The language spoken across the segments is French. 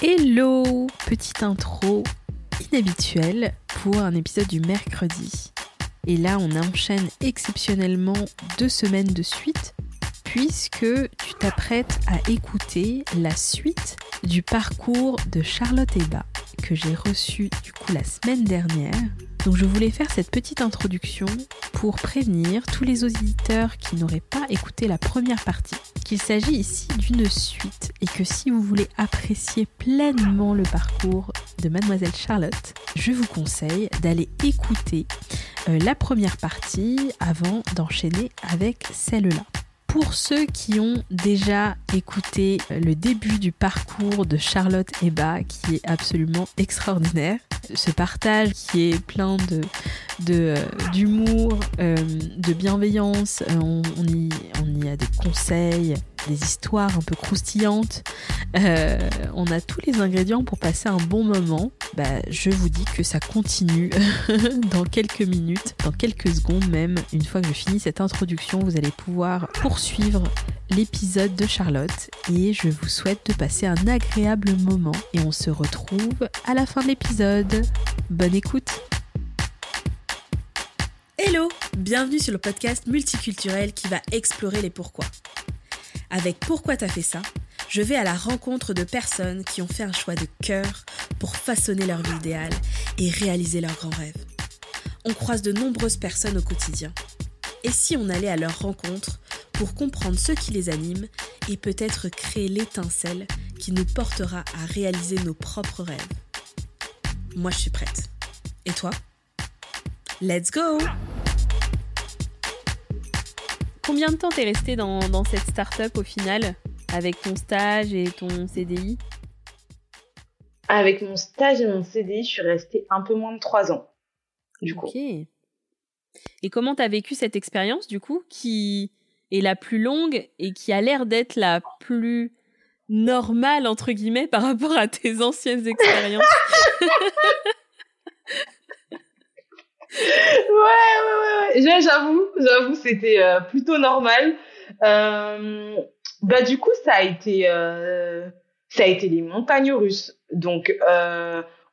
Hello Petite intro inhabituelle pour un épisode du mercredi. Et là, on enchaîne exceptionnellement deux semaines de suite puisque tu t'apprêtes à écouter la suite du parcours de Charlotte Eba j'ai reçu du coup la semaine dernière. Donc je voulais faire cette petite introduction pour prévenir tous les auditeurs qui n'auraient pas écouté la première partie qu'il s'agit ici d'une suite et que si vous voulez apprécier pleinement le parcours de mademoiselle Charlotte, je vous conseille d'aller écouter euh, la première partie avant d'enchaîner avec celle-là. Pour ceux qui ont déjà écouté le début du parcours de Charlotte Eba, qui est absolument extraordinaire, ce partage qui est plein de d'humour, euh, de bienveillance, euh, on y a des conseils, des histoires un peu croustillantes. Euh, on a tous les ingrédients pour passer un bon moment. Bah, je vous dis que ça continue dans quelques minutes, dans quelques secondes même. Une fois que je finis cette introduction, vous allez pouvoir poursuivre l'épisode de Charlotte et je vous souhaite de passer un agréable moment et on se retrouve à la fin de l'épisode. Bonne écoute Hello Bienvenue sur le podcast multiculturel qui va explorer les pourquoi. Avec Pourquoi t'as fait ça je vais à la rencontre de personnes qui ont fait un choix de cœur pour façonner leur vie idéale et réaliser leurs grands rêves. On croise de nombreuses personnes au quotidien. Et si on allait à leur rencontre pour comprendre ce qui les anime et peut-être créer l'étincelle qui nous portera à réaliser nos propres rêves? Moi, je suis prête. Et toi? Let's go Combien de temps t'es resté dans, dans cette start-up au final avec ton stage et ton CDI Avec mon stage et mon CDI, je suis restée un peu moins de trois ans. Du coup. Et comment t'as vécu cette expérience du coup qui est la plus longue et qui a l'air d'être la plus normale entre guillemets par rapport à tes anciennes expériences? ouais, ouais, ouais, J'avoue, j'avoue, c'était euh, plutôt normal. Euh, bah du coup, ça a été, euh, ça a été les montagnes russes. Donc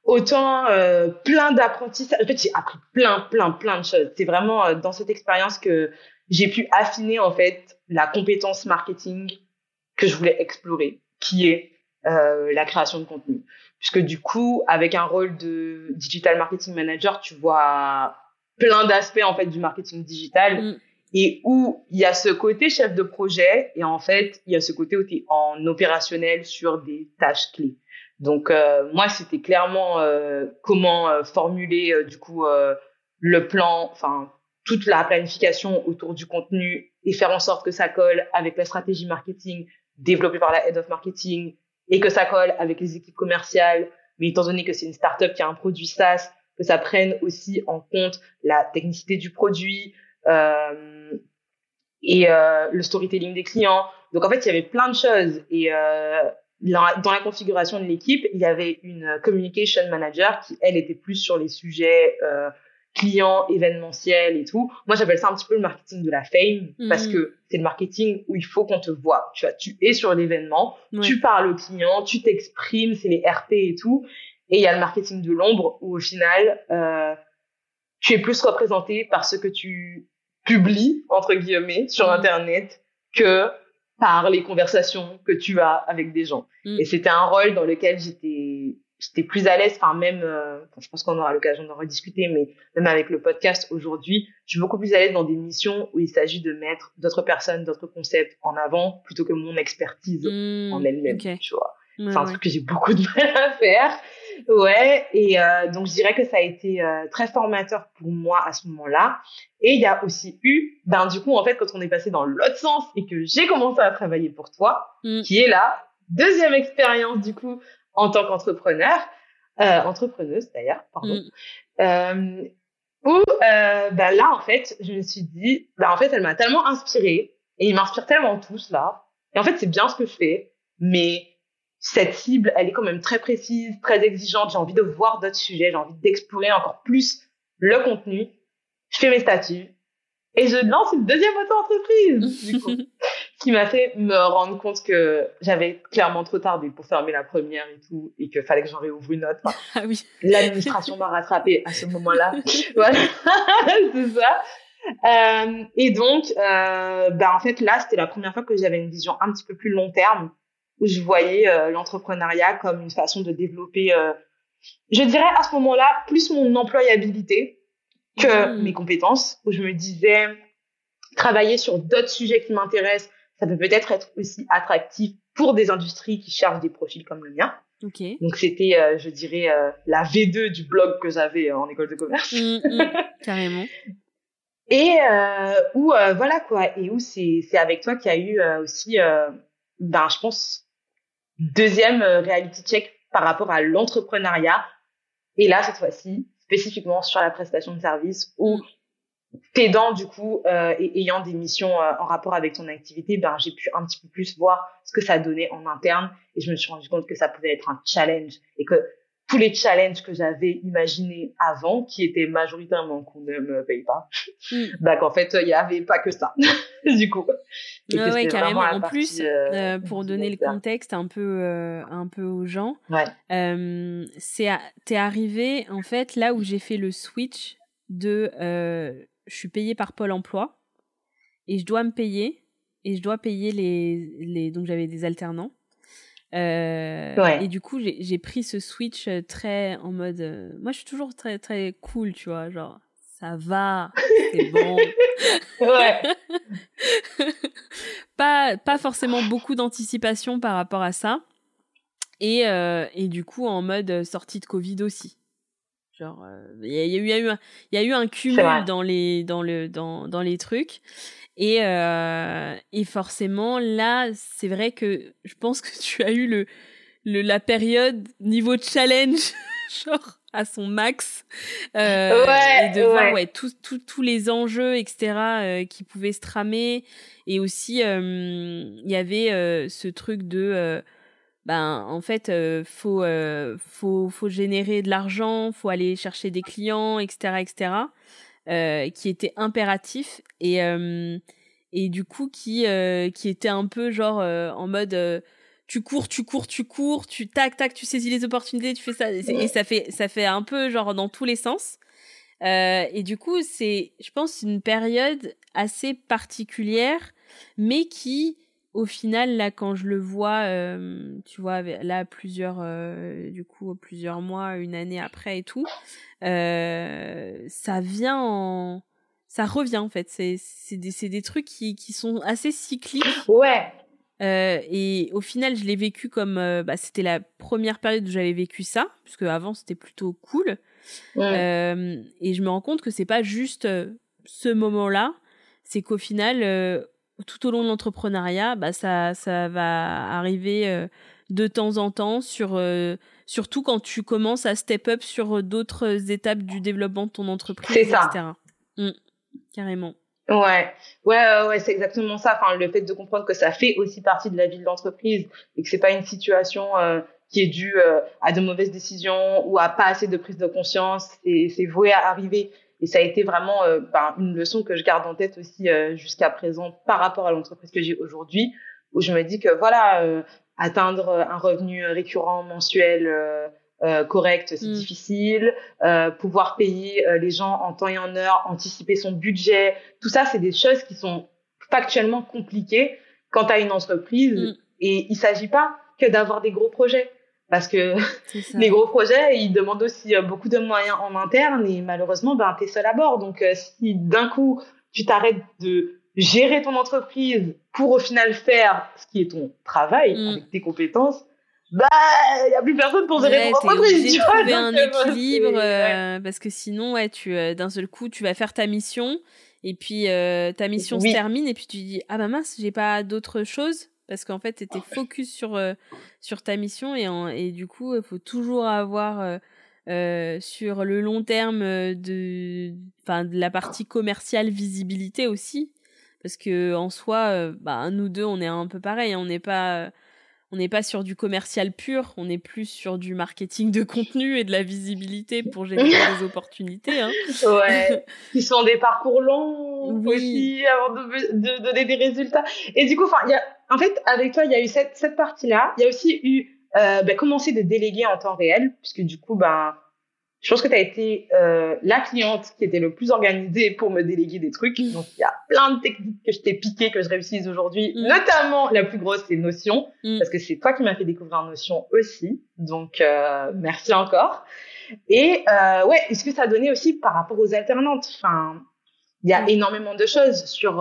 autant plein d'apprentissages. En fait, j'ai appris plein, plein, plein de choses. C'est vraiment dans cette expérience que j'ai pu affiner en fait la compétence marketing que je voulais explorer, qui est la création de contenu puisque du coup, avec un rôle de digital marketing manager, tu vois plein d'aspects en fait du marketing digital mm. et où il y a ce côté chef de projet et en fait il y a ce côté où tu es en opérationnel sur des tâches clés. Donc euh, moi c'était clairement euh, comment euh, formuler du coup le plan, enfin toute la planification autour du contenu et faire en sorte que ça colle avec la stratégie marketing développée par la head of marketing, et que ça colle avec les équipes commerciales, mais étant donné que c'est une startup qui a un produit SaaS, que ça prenne aussi en compte la technicité du produit euh, et euh, le storytelling des clients. Donc en fait, il y avait plein de choses et euh, dans la configuration de l'équipe, il y avait une communication manager qui elle était plus sur les sujets euh, client événementiel et tout. Moi, j'appelle ça un petit peu le marketing de la fame parce mhm. que c'est le marketing où il faut qu'on te voit. Tu vois, tu es sur l'événement, tu parles au client, tu t'exprimes, c'est les RP et tout. Et il y a le marketing de l'ombre où au final, euh, tu es plus représenté par ce que tu publies, entre guillemets, sur mhm. Internet que par les conversations que tu as avec des gens. Mhm. Et c'était un rôle dans lequel j'étais j'étais plus à l'aise, enfin même, euh, je pense qu'on aura l'occasion d'en rediscuter, mais même avec le podcast aujourd'hui, je suis beaucoup plus à l'aise dans des missions où il s'agit de mettre d'autres personnes, d'autres concepts en avant plutôt que mon expertise mmh, en elle-même, tu vois. c'est un truc que j'ai beaucoup de mal à faire. Ouais, et euh, donc je dirais que ça a été euh, très formateur pour moi à ce moment-là. Et il y a aussi eu, ben du coup en fait quand on est passé dans l'autre sens et que j'ai commencé à travailler pour toi, mmh. qui est la deuxième expérience du coup en tant qu'entrepreneur, euh, entrepreneuse d'ailleurs, pardon, mm. euh, où euh, bah là en fait, je me suis dit, bah en fait, elle m'a tellement inspirée et il m'inspire tellement tous là. Et en fait, c'est bien ce que je fais, mais cette cible, elle est quand même très précise, très exigeante. J'ai envie de voir d'autres sujets, j'ai envie d'explorer encore plus le contenu. Je fais mes statuts et je lance une deuxième auto-entreprise, du coup, qui m'a fait me rendre compte que j'avais clairement trop tardé pour fermer la première et tout, et qu'il fallait que j'en réouvre une autre. ah oui. L'administration m'a rattrapé à ce moment-là. voilà, c'est ça. Euh, et donc, euh, bah, en fait, là, c'était la première fois que j'avais une vision un petit peu plus long terme, où je voyais euh, l'entrepreneuriat comme une façon de développer, euh, je dirais à ce moment-là, plus mon employabilité que Mmh. mes compétences, où je me disais, travailler sur d'autres sujets qui m'intéressent, ça peut peut-être être aussi attractif pour des industries qui cherchent des profils comme le mien. Donc c'était, euh, je dirais, euh, la V2 du blog que j'avais en école de commerce. Mm, mm, carrément. Et euh, où euh, voilà quoi, et où c'est c'est avec toi qu'il y a eu euh, aussi, euh, ben je pense deuxième euh, reality check par rapport à l'entrepreneuriat. Et là cette fois-ci spécifiquement sur la prestation de service où t'aidant du coup euh, et ayant des missions euh, en rapport avec ton activité, ben j'ai pu un petit peu plus voir ce que ça donnait en interne et je me suis rendu compte que ça pouvait être un challenge et que tous les challenges que j'avais imaginés avant, qui étaient majoritairement qu'on ne me paye pas, Mm. bah qu'en fait il y avait pas que ça du coup. Et que Ouais, carrément. En partie, plus, euh, pour donner le contexte un peu, un peu aux gens, Ouais. c'est t'es arrivé en fait là où j'ai fait le switch de je suis payée par Pôle Emploi et je dois me payer et je dois payer les, les donc j'avais des alternants. Euh, Ouais. Et du coup, j'ai pris ce switch euh, très en mode. euh, moi, je suis toujours très très cool, tu vois, genre ça va, c'est bon. Ouais. pas, pas forcément beaucoup d'anticipation par rapport à ça. Et, euh, et du coup, en mode sortie de Covid aussi. Genre, euh, il y, y a eu- il y a eu un, il y a eu un vrai. cumul dans les, dans, le, dans, dans les trucs. Et, euh, et forcément, là, c'est vrai que je pense que tu as eu le, le, la période niveau challenge, genre à son max. Euh, Ouais, et de voir ouais. ouais, tous tous tous les enjeux, etc., euh, qui pouvaient se tramer. Et aussi, euh, il y avait euh, ce truc de... ben, en fait, euh, faut, euh, faut, faut générer de l'argent, faut aller chercher des clients, etc., etc., euh, qui était impératif et, euh, et du coup qui, euh, qui était un peu genre euh, en mode tu cours, tu cours, tu cours, tu tac, tac, tu saisis les opportunités, tu fais ça. Et, et ça, fait, ça fait un peu genre dans tous les sens. Et du coup, c'est, je pense, une période assez particulière, mais qui, au final, là, quand je le vois, euh, tu vois, là, plusieurs, euh, du coup, plusieurs mois, une année après et tout, euh, ça vient en, ça revient en fait. C'est, c'est des, des trucs qui, qui sont assez cycliques. Ouais. Et au final, je l'ai vécu comme, bah, c'était la première période où j'avais vécu ça, puisque avant c'était plutôt cool. Et je me rends compte que c'est pas juste ce moment-là, c'est qu'au final, tout au long de l'entrepreneuriat, bah, ça, ça va arriver euh, de temps en temps, sur, euh, surtout quand tu commences à step up sur d'autres étapes du développement de ton entreprise, etc. Mm, carrément. Ouais, ouais, ouais, c'est exactement ça. Enfin, le fait de comprendre que ça fait aussi partie de la vie de l'entreprise et que c'est pas une situation euh, qui est due euh, à de mauvaises décisions ou à pas assez de prise de conscience. C'est voué à arriver. Et ça a été vraiment euh, ben, une leçon que je garde en tête aussi euh, jusqu'à présent par rapport à l'entreprise que j'ai aujourd'hui, où je me dis que voilà, euh, atteindre un revenu récurrent mensuel correct, c'est Mm. difficile. Pouvoir payer les gens en temps et en heure, anticiper son budget, tout ça, c'est des choses qui sont factuellement compliquées quand as une entreprise. Mm. Et il s'agit pas que d'avoir des gros projets. Parce que les gros projets, ils demandent aussi euh, beaucoup de moyens en interne et malheureusement, ben, tu es seul à bord. Donc, euh, si d'un coup, tu t'arrêtes de gérer ton entreprise pour au final faire ce qui est ton travail Mm. avec tes compétences, bah, il n'y a plus personne pour gérer Ouais, ton entreprise. tu vois, trouver un euh, équilibre ouais. parce que sinon, ouais, tu euh, d'un seul coup, tu vas faire ta mission et puis euh, ta mission Oui. se termine et puis tu dis ah bah mince, j'ai pas d'autre chose parce qu'en fait, t'étais focus sur euh, sur ta mission et en, et du coup, il faut toujours avoir euh, euh, sur le long terme de de la partie commerciale visibilité aussi. Parce que en soi, bah nous deux, on est un peu pareil, on n'est pas on n'est pas sur du commercial pur, on est plus sur du marketing de contenu et de la visibilité pour générer des opportunités. Hein. Ouais, qui sont des parcours longs aussi avant de, donner des résultats. Et du coup, enfin, en fait, avec toi, il y a eu cette, cette partie-là. Il y a aussi eu euh, ben, commencer de déléguer en temps réel, puisque du coup, ben, je pense que tu as été euh, la cliente qui était le plus organisée pour me déléguer des trucs. Mm. Donc, il y a plein de techniques que je t'ai piquées, que je réussisse aujourd'hui. Mm. Notamment, la plus grosse, c'est Notion. Mm. Parce que c'est toi qui m'as fait découvrir Notion aussi. Donc, euh, merci encore. Et euh, ouais, est-ce que ça a donné aussi par rapport aux alternantes? Enfin, il y a énormément de choses sur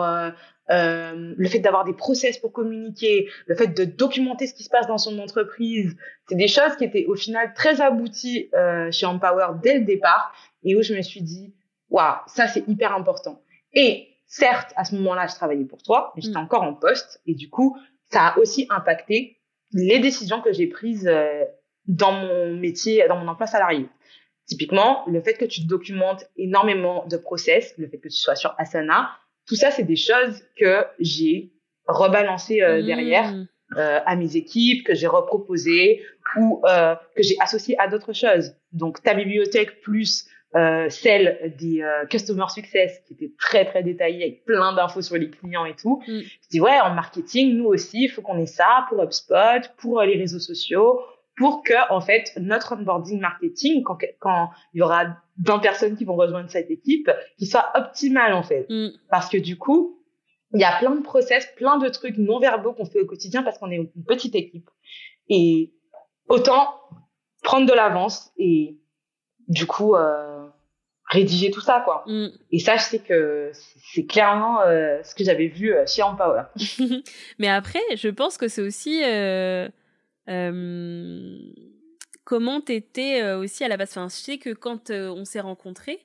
euh, le fait d'avoir des process pour communiquer, le fait de documenter ce qui se passe dans son entreprise, c'est des choses qui étaient au final très abouties euh, chez Empower dès le départ et où je me suis dit, waouh, ça c'est hyper important. Et certes, à ce moment-là, je travaillais pour toi, mais j'étais mm. encore en poste et du coup, ça a aussi impacté les décisions que j'ai prises euh, dans mon métier, dans mon emploi salarié. Typiquement, le fait que tu documentes énormément de process, le fait que tu sois sur Asana, tout ça, c'est des choses que j'ai rebalancées euh, mmh. derrière euh, à mes équipes, que j'ai reproposées ou euh, que j'ai associées à d'autres choses. Donc, ta bibliothèque plus euh, celle des euh, Customer Success, qui était très, très détaillée, avec plein d'infos sur les clients et tout. Mmh. Je dis, ouais, en marketing, nous aussi, il faut qu'on ait ça pour HubSpot, pour les réseaux sociaux, pour que en fait notre onboarding marketing quand, quand il y aura 20 personnes qui vont rejoindre cette équipe qui soit optimal en fait mm. parce que du coup il y a plein de process plein de trucs non verbaux qu'on fait au quotidien parce qu'on est une petite équipe et autant prendre de l'avance et du coup euh, rédiger tout ça quoi mm. et ça je sais que c'est clairement euh, ce que j'avais vu euh, chez Empower mais après je pense que c'est aussi euh, comment t'étais euh, aussi à la base enfin, Je sais que quand euh, on s'est rencontrés,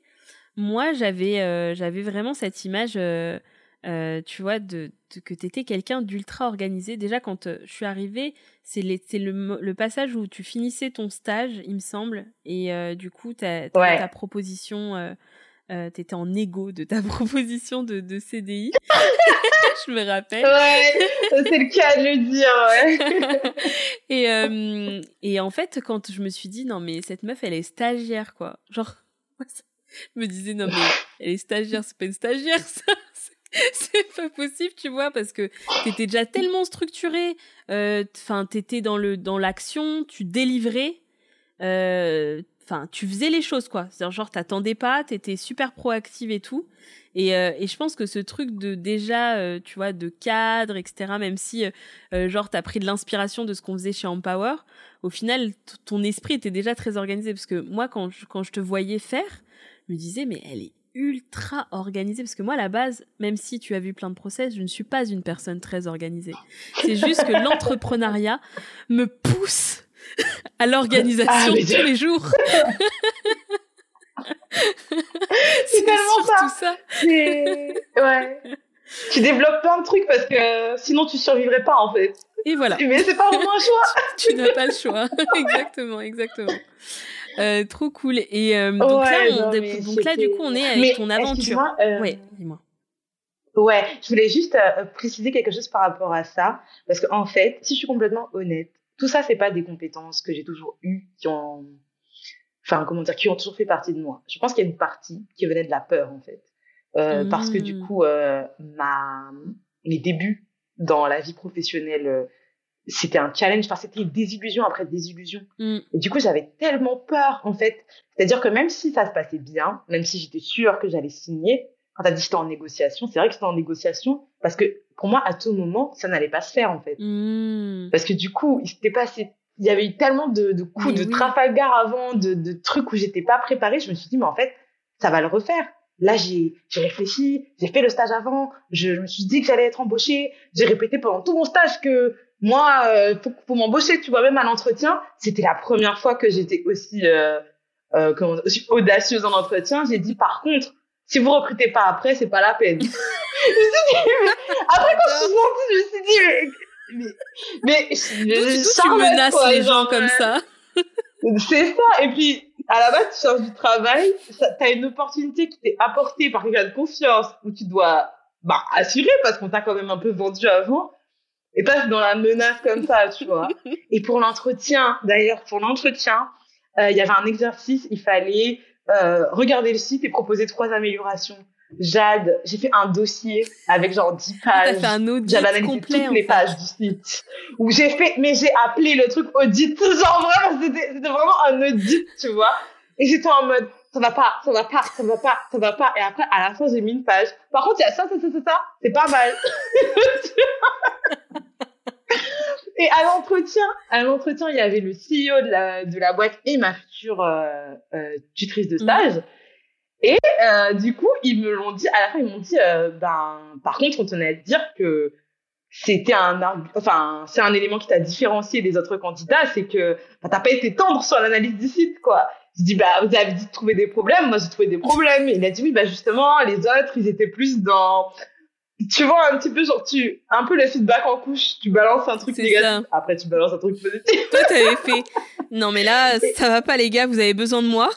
moi j'avais j'avais vraiment cette image, tu vois, de, que t'étais quelqu'un d'ultra organisé. Déjà quand je suis arrivée, c'est le, le passage où tu finissais ton stage, il me semble, et du coup t'as ta proposition euh, t'étais en égo de ta proposition de, de CDI. je me rappelle. Ouais, c'est le cas de le dire, ouais. et, euh, et en fait, quand je me suis dit, non, mais cette meuf, elle est stagiaire, quoi. Genre, je me disais, non, mais elle est stagiaire, c'est pas une stagiaire, ça. C'est pas possible, tu vois, parce que t'étais déjà tellement structuré. Euh, enfin, t'étais dans le dans l'action, tu délivrais. Euh, enfin tu faisais les choses quoi. C'est genre t'attendais pas t'étais super proactive et tout. Et, euh, et je pense que ce truc de déjà euh, tu vois de cadre etc même si euh, euh, genre t'as pris de l'inspiration de ce qu'on faisait chez Empower au final ton esprit était déjà très organisé. Parce que moi quand je, quand je te voyais faire je me disais mais elle est ultra organisée. Parce que moi à la base même si tu as vu plein de process je ne suis pas une personne très organisée. C'est juste que l'entrepreneuriat me pousse à l'organisation ah, tous les jours. c'est tellement ça. ça. Ouais. Tu développes plein de trucs parce que sinon tu survivrais pas en fait. Et voilà. Mais c'est pas vraiment un choix. tu n'as pas le choix. exactement, exactement. Euh, trop cool. Et euh, donc, là, donc là, du coup, on est avec ton aventure. Euh... Oui, dis-moi. Ouais, je voulais juste euh, préciser quelque chose par rapport à ça. Parce qu'en en fait, si je suis complètement honnête, tout ça, c'est pas des compétences que j'ai toujours eues, qui ont, enfin, comment dire, qui ont toujours fait partie de moi. Je pense qu'il y a une partie qui venait de la peur, en fait. Euh, Parce que du coup, euh, ma, mes débuts dans la vie professionnelle, euh, c'était un challenge, enfin, c'était désillusion après désillusion. Mmh. Et du coup, j'avais tellement peur, en fait. C'est-à-dire que même si ça se passait bien, même si j'étais sûre que j'allais signer, quand t'as dit que j'étais en négociation, c'est vrai que j'étais en négociation parce que pour moi, à tout moment, ça n'allait pas se faire en fait. Mmh. Parce que du coup, il s'était passé, il y avait eu tellement de, de coups de Trafalgar avant, de, de trucs où j'étais pas préparée. Je me suis dit, mais en fait, ça va le refaire. Là, j'ai j'ai réfléchi, j'ai fait le stage avant, je, je me suis dit que j'allais être embauchée. J'ai répété pendant tout mon stage que moi, euh, pour, pour m'embaucher, tu vois, même à l'entretien, c'était la première fois que j'étais aussi, euh, euh, comment, aussi audacieuse en entretien. J'ai dit, par contre, si vous recrutez pas après, c'est pas la peine. je me suis dit, après quand je suis sortie, je me suis dit, mais, mais, mais, je, tu menaces les gens comme ça. c'est ça. Et puis, à la base, tu cherches du travail, tu as une opportunité qui t'est apportée par quelqu'un de confiance où tu dois, bah, assurer parce qu'on t'a quand même un peu vendu avant. et pas dans la menace comme ça, tu vois. Et pour l'entretien, d'ailleurs, pour l'entretien, euh, il y avait un exercice, il fallait euh, regarder le site et proposer trois améliorations. Jade, j'ai fait un dossier avec genre 10 pages. T'as fait un audit J'avais analysé toutes les fait. pages du site. Où j'ai fait, mais j'ai appelé le truc audit. Genre vraiment, c'était vraiment un audit, tu vois. Et j'étais en mode, ça va pas, ça va pas, ça va pas, ça va pas. Et après, à la fin, j'ai mis une page. Par contre, il y a ça, ça, ça, ça, ça. C'est pas mal. Et à l'entretien, à l'entretien, il y avait le CEO de la, de la boîte et ma future euh, euh, tutrice de stage. Et euh, du coup, ils me l'ont dit, à la fin, ils m'ont dit, euh, ben, par contre, on tenait à te dire que c'était un, enfin, c'est un élément qui t'a différencié des autres candidats, c'est que bah, t'as pas été tendre sur l'analyse du site, quoi. Je dis, bah, vous avez dit de trouver des problèmes, moi j'ai trouvé des problèmes. Et il a dit, oui, bah, justement, les autres, ils étaient plus dans, tu vois, un petit peu, genre, tu, un peu le feedback en couche, tu balances un truc négatif, ça. après tu balances un truc positif. Toi, t'avais fait. Non, mais là, ça va pas, les gars, vous avez besoin de moi.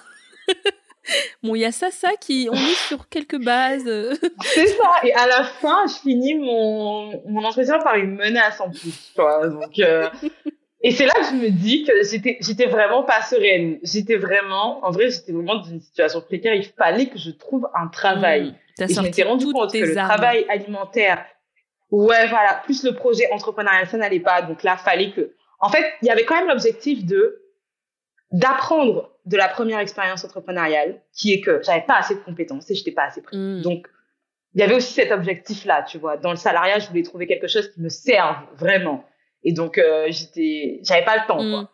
bon, il y a ça, ça qui. On est sur quelques bases. C'est ça. Et à la fin, je finis mon, mon entretien par une menace en plus, tu vois. Donc, euh, et c'est là que je me dis que j'étais, j'étais vraiment pas sereine. J'étais vraiment, en vrai, j'étais vraiment dans une situation précaire. Il fallait que je trouve un travail. Mm. T'as Et je m'étais rendu compte que tes le armes. travail alimentaire, ouais, voilà, plus le projet entrepreneurial, ça n'allait pas. Donc là, fallait que, en fait, il y avait quand même l'objectif de d'apprendre de la première expérience entrepreneuriale, qui est que j'avais pas assez de compétences et j'étais pas assez prête. Mm. Donc, il y avait aussi cet objectif-là, tu vois. Dans le salariat, je voulais trouver quelque chose qui me serve vraiment. Et donc, euh, j'étais, j'avais pas le temps, Mm. quoi.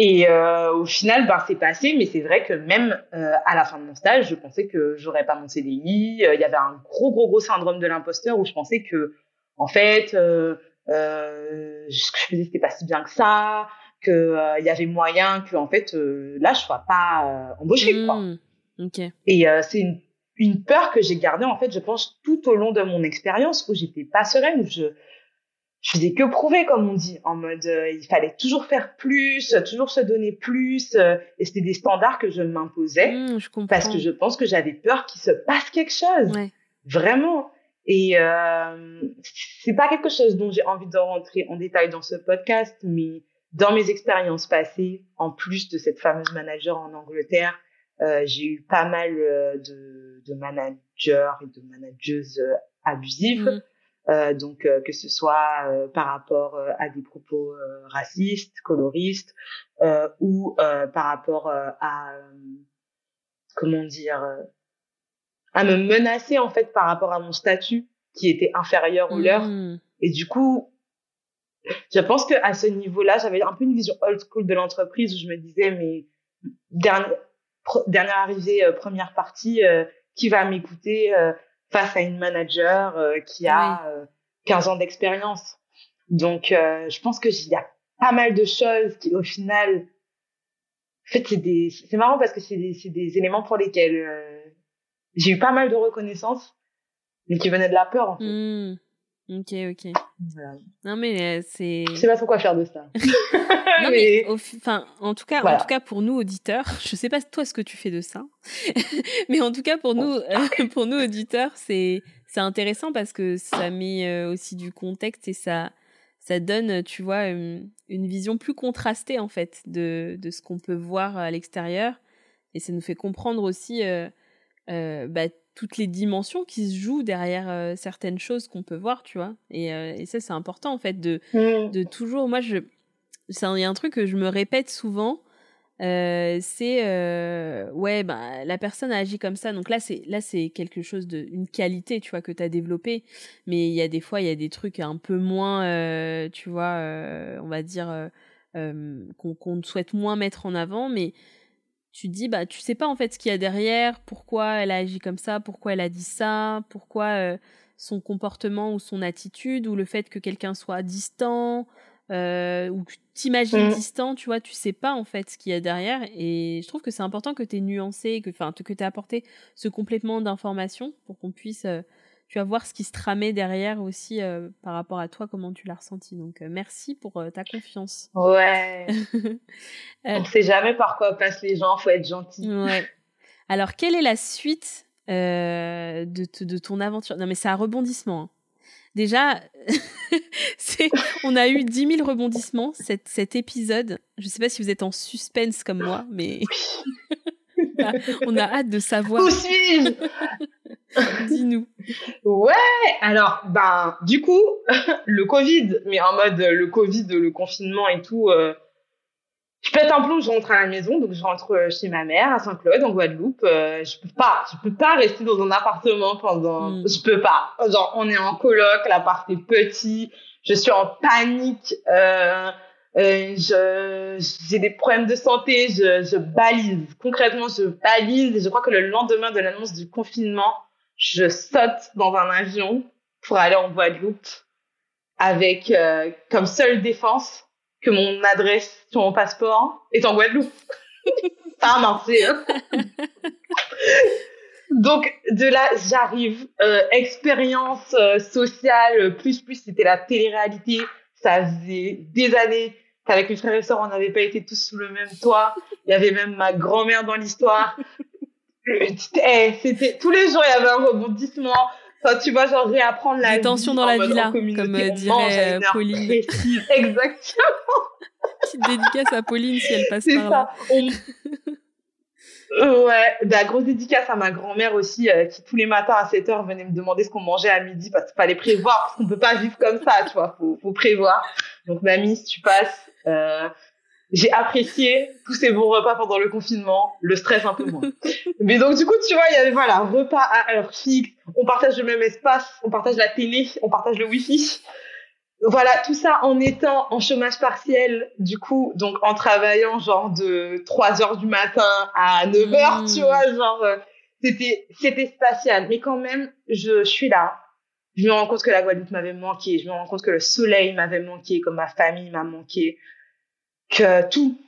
Et euh, au final, ben c'est passé, mais c'est vrai que même euh, à la fin de mon stage, je pensais que j'aurais pas mon CDI. Euh, Il y avait un gros, gros, gros syndrome de l'imposteur où je pensais que, en fait, euh, euh, ce que je faisais c'était pas si bien que ça, que euh, y avait moyen que, en fait, euh, là, je sois pas euh, embauchée, quoi. Mm. Ok. Et euh, c'est une, une peur que j'ai gardée, en fait, je pense, tout au long de mon expérience où j'étais pas sereine, où je, je faisais que prouver, comme on dit, en mode, il fallait toujours faire plus, toujours se donner plus, et c'était des standards que je m'imposais Mm, comprends. parce que je pense que j'avais peur qu'il se passe quelque chose. Ouais. Vraiment. Et euh, c'est pas quelque chose dont j'ai envie de rentrer en détail dans ce podcast, mais dans mes expériences passées, en plus de cette fameuse manager en Angleterre, euh, j'ai eu pas mal euh, de, de managers et de manageuses euh, abusives. Mm. Euh, donc euh, que ce soit euh, par rapport à des propos racistes, coloristes, euh, ou euh, par rapport à euh, comment dire à me menacer en fait par rapport à mon statut qui était inférieur au leur. Mm. Et du coup, je pense que à ce niveau-là, j'avais un peu une vision old school de l'entreprise où je me disais mais dernière, dernière arrivée, euh, première partie, euh, qui va m'écouter euh, face à une manager qui a euh, 15 ans d'expérience. Donc, je pense que il y a pas mal de choses qui, au final, en fait, c'est marrant parce que c'est des, éléments pour lesquels j'ai eu pas mal de reconnaissance, mais qui venaient de la peur. En fait. Mm. Ok, ok. Voilà. Non, mais euh, c'est. Je sais pas trop quoi faire de ça. Non, mais, au enfin, en tout cas, en tout cas pour nous auditeurs, je sais pas toi ce que tu fais de ça, mais en tout cas pour nous, euh, pour nous auditeurs, c'est c'est intéressant parce que ça met euh, aussi du contexte et ça ça donne, tu vois, une, une vision plus contrastée en fait de de ce qu'on peut voir à l'extérieur et ça nous fait comprendre aussi euh, euh, bah, toutes les dimensions qui se jouent derrière euh, certaines choses qu'on peut voir, tu vois. Et, euh, et ça c'est important en fait de Mm. de toujours moi je il y a un truc que je me répète souvent euh, c'est ouais bah la personne a agi comme ça donc là c'est là c'est quelque chose de une qualité tu vois que tu as développé mais il y a des fois il y a des trucs un peu moins tu vois on va dire qu'on qu'on souhaite moins mettre en avant mais tu te dis bah tu sais pas en fait ce qu'il y a derrière pourquoi elle a agi comme ça pourquoi elle a dit ça pourquoi euh, son comportement ou son attitude ou le fait que quelqu'un soit distant euh, ou que t'imagines Mm. distant, tu vois, tu sais pas en fait ce qu'il y a derrière. Et je trouve que c'est important que t'aies nuancé, que enfin que t'aies apporté ce complément d'information pour qu'on puisse, euh, tu vas voir ce qui se tramait derrière aussi euh, par rapport à toi, comment tu l'as ressenti. Donc euh, merci pour euh, ta confiance. Ouais. On sait jamais par quoi passent les gens, faut être gentil. Ouais. Alors, quelle est la suite de, de ton aventure? Non, mais c'est un rebondissement. hein. Déjà, on a eu 10 000 rebondissements cet, cet épisode. Je ne sais pas si vous êtes en suspense comme moi, mais on a hâte de savoir. Où suis Dis-nous. Ouais, alors, ben, du coup, le Covid, mais en mode le Covid, le confinement et tout, euh, je pète un plomb, je rentre à la maison, donc je rentre chez ma mère à Saint-Claude, en Guadeloupe. Euh, je peux pas, je peux pas rester dans un appartement pendant, mm. je peux pas. Genre, on est en coloc, l'appart est petit, je suis en panique, euh, euh, j'ai des problèmes de santé, je, je balise. Concrètement, je balise et je crois que le lendemain de l'annonce du confinement, je saute dans un avion pour aller en Guadeloupe avec euh, comme seule défense que mon adresse sur mon passeport est en Guadeloupe. Marché. Hein. Donc de là, j'arrive. Euh, expérience euh, sociale, plus plus, c'était la télé-réalité. Ça faisait des années qu'avec mes frères et sœurs, on n'avait pas été tous sous le même toit. Il y avait même ma grand-mère dans l'histoire. Eh, c'était tous les jours, il y avait un rebondissement. Enfin, tu vois, genre réapprendre la Des tensions dans la villa, comme euh, dirait euh, Pauline. Exactement. Petite dédicace à Pauline si elle passe par là. Ouais, bah, grosse dédicace à ma grand-mère aussi, euh, qui tous les matins à 7 heures venait me demander ce qu'on mangeait à midi parce qu'il fallait prévoir, parce qu'on peut pas vivre comme ça, tu vois, faut, faut prévoir. Donc, mamie, si tu passes, euh, j'ai apprécié tous ces bons repas pendant le confinement, le stress un peu moins. Mais donc, du coup, tu vois, il y avait, voilà, repas à heure fixe, on partage le même espace, on partage la télé, on partage le wifi voilà, tout ça en étant en chômage partiel, du coup, donc en travaillant genre de 3 heures du matin à 9 heures, tu hmm. vois, genre, euh, c'était, c'était spatial. Mais quand même, je, suis là. Je me rends compte que la Guadeloupe m'avait manqué. Je me rends compte que le soleil m'avait manqué, que ma famille m'a manqué, que tout,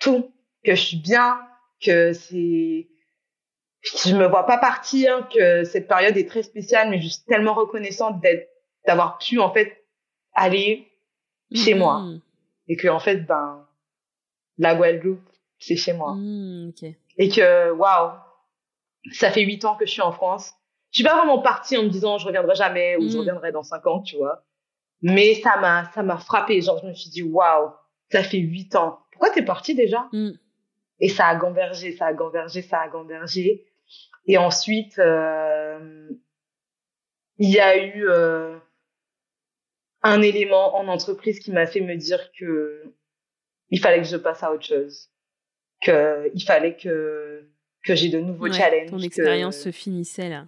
tout, que je suis bien, que c'est, je me vois pas partir, que cette période est très spéciale, mais je suis tellement reconnaissante d'être, d'avoir pu, en fait, aller chez moi. Mm. Et que, en fait, ben, la Guadeloupe, c'est chez moi. Mm, Et que, waouh, ça fait huit ans que je suis en France. Je suis pas vraiment partie en me disant je reviendrai jamais ou je mm. reviendrai dans cinq ans, tu vois. Mais ça m'a, ça m'a frappé. Genre, je me suis dit, waouh, ça fait huit ans. Pourquoi t'es partie déjà? Et ça a gambergé, ça a gambergé, ça a gambergé. Et ensuite, euh, il y a eu, euh, un élément en entreprise qui m'a fait me dire que il fallait que je passe à autre chose, que il fallait que que j'ai de nouveaux challenges. Ton expérience se finissait là.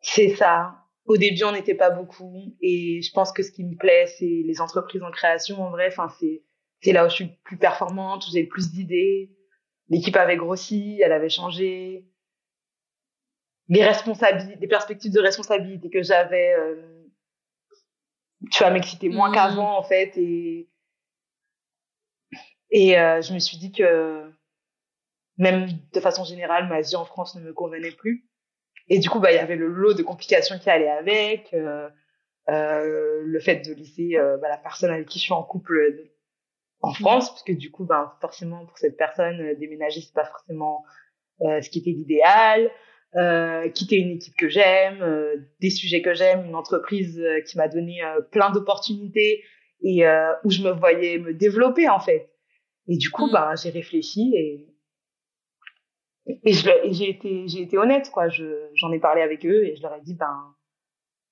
C'est ça. Au début, on n'était pas beaucoup, et je pense que ce qui me plaît, c'est les entreprises en création. En vrai, enfin, c'est c'est là où je suis plus performante, où j'ai plus d'idées. L'équipe avait grossi, elle avait changé. Les responsabilités, les perspectives de responsabilité que j'avais. Euh, tu vas m'exciter moins mmh. qu'avant en fait et et euh, je me suis dit que même de façon générale ma vie en France ne me convenait plus et du coup bah il y avait le lot de complications qui allait avec euh, euh, le fait de laisser euh, bah, la personne avec qui je suis en couple en France mmh. parce que du coup bah forcément pour cette personne déménager c'est pas forcément ce qui était l'idéal euh, quitter une équipe que j'aime, euh, des sujets que j'aime, une entreprise euh, qui m'a donné plein d'opportunités et où je me voyais me développer en fait. Et du coup, mm. bah, j'ai réfléchi et et j'ai été j'ai été honnête quoi. Je j'en ai parlé avec eux et je leur ai dit ben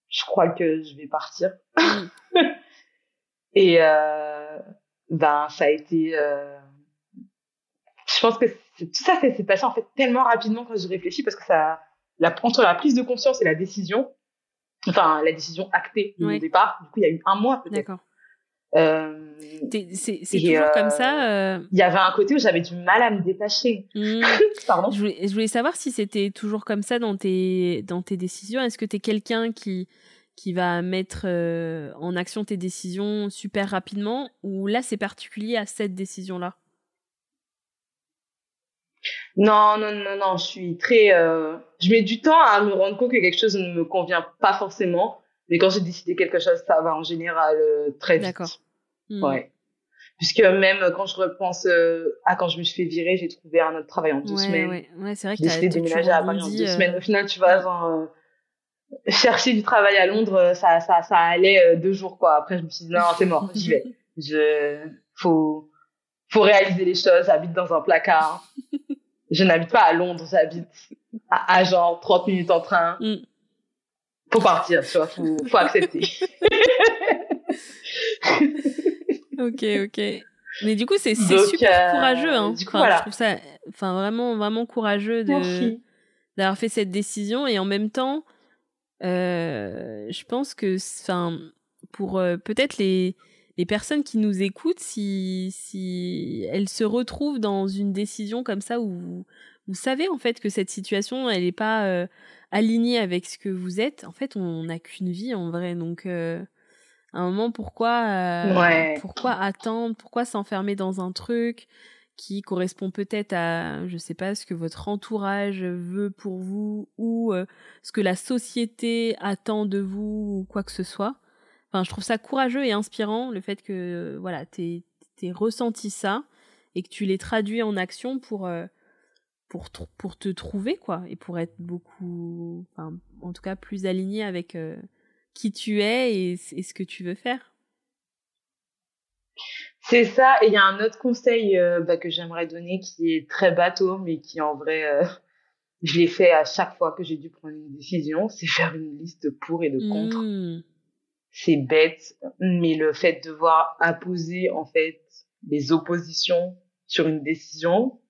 je crois que je vais partir. Et ben ça a été je pense que tout ça, c'est passé en fait tellement rapidement quand je réfléchis parce que ça, la, entre la prise de conscience et la décision, enfin la décision actée au départ, du coup il y a eu un mois peut-être. Euh, c'est toujours comme ça. Euh, il y avait un côté où j'avais du mal à me détacher. Mmh. Pardon. Je voulais, je voulais, savoir si c'était toujours comme ça dans tes, dans tes décisions. Est-ce que tu es quelqu'un qui, qui va mettre euh, en action tes décisions super rapidement ou là c'est particulier à cette décision-là? Non, non, non, non, je suis très... Euh... Je mets du temps à me rendre compte que quelque chose ne me convient pas forcément. Mais quand j'ai décidé quelque chose, ça va en général euh, très vite. D'accord. Hmm. Ouais. Puisque même quand je repense euh, à quand je me suis fait virer, j'ai trouvé un autre travail en deux ouais, semaines. Ouais, ouais c'est vrai que j'ai décidé de déménager à Paris en deux euh. semaines. Au final, tu vois, genre, chercher du travail à Londres, ça, ça, ça allait deux jours, quoi. Après, je me suis dit, non, c'est mort, j'y vais. Je, faut, faut réaliser les choses. J'habite dans un placard. je n'habite pas à Londres, j'habite à, genre 30 minutes en train. Mm. Faut partir, tu vois, faut, faut accepter. ok, ok. Mais du coup, c'est super courageux. Hein. Du coup, voilà. Je trouve ça enfin, vraiment, vraiment courageux d'avoir fait cette décision. Et en même temps, euh, je pense que enfin, pour euh, peut-être les, les personnes qui nous écoutent, si, si elles se retrouvent dans une décision comme ça où vous, vous savez en fait que cette situation, elle n'est pas euh, alignée avec ce que vous êtes, en fait, on n'a qu'une vie en vrai. Donc, euh, à un moment, pourquoi, euh, pourquoi attendre? Pourquoi s'enfermer dans un truc qui correspond peut-être à, je sais pas, ce que votre entourage veut pour vous ou ce que la société attend de vous ou quoi que ce soit? Enfin, je trouve ça courageux et inspirant le fait que voilà, aies ressenti ça et que tu l'aies traduit en action pour pour, pour te trouver, quoi, et pour être beaucoup, enfin, en tout cas, plus aligné avec euh, qui tu es et, ce que tu veux faire. C'est ça, et il y a un autre conseil euh, bah, que j'aimerais donner qui est très bateau, mais qui en vrai, euh, je l'ai fait à chaque fois que j'ai dû prendre une décision, c'est faire une liste pour et de contre. Mmh. C'est bête, mais le fait de devoir apposer en fait des oppositions sur une décision,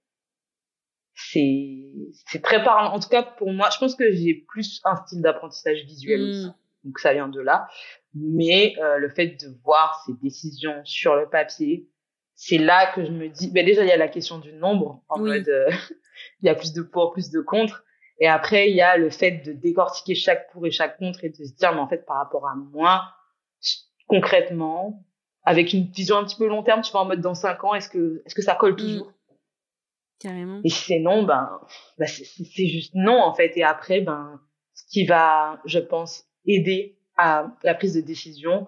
c'est c'est très parlant. En tout cas, pour moi, je pense que j'ai plus un style d'apprentissage visuel aussi. Mm. Donc ça vient de là. Mais euh, le fait de voir ces décisions sur le papier, c'est là que je me dis. Ben déjà, il y a la question du nombre en mode euh, il y a plus de pour, plus de contre. Et après, il y a le fait de décortiquer chaque pour et chaque contre et de se dire, mais en fait, par rapport à moi, concrètement, avec une vision un petit peu long terme, tu vois, en mode dans cinq ans, est-ce que, est-ce que ça colle mm. toujours? Carrément. Et si c'est non, ben, ben c'est juste non, en fait. Et après, ben, ce qui va, je pense, aider à la prise de décision,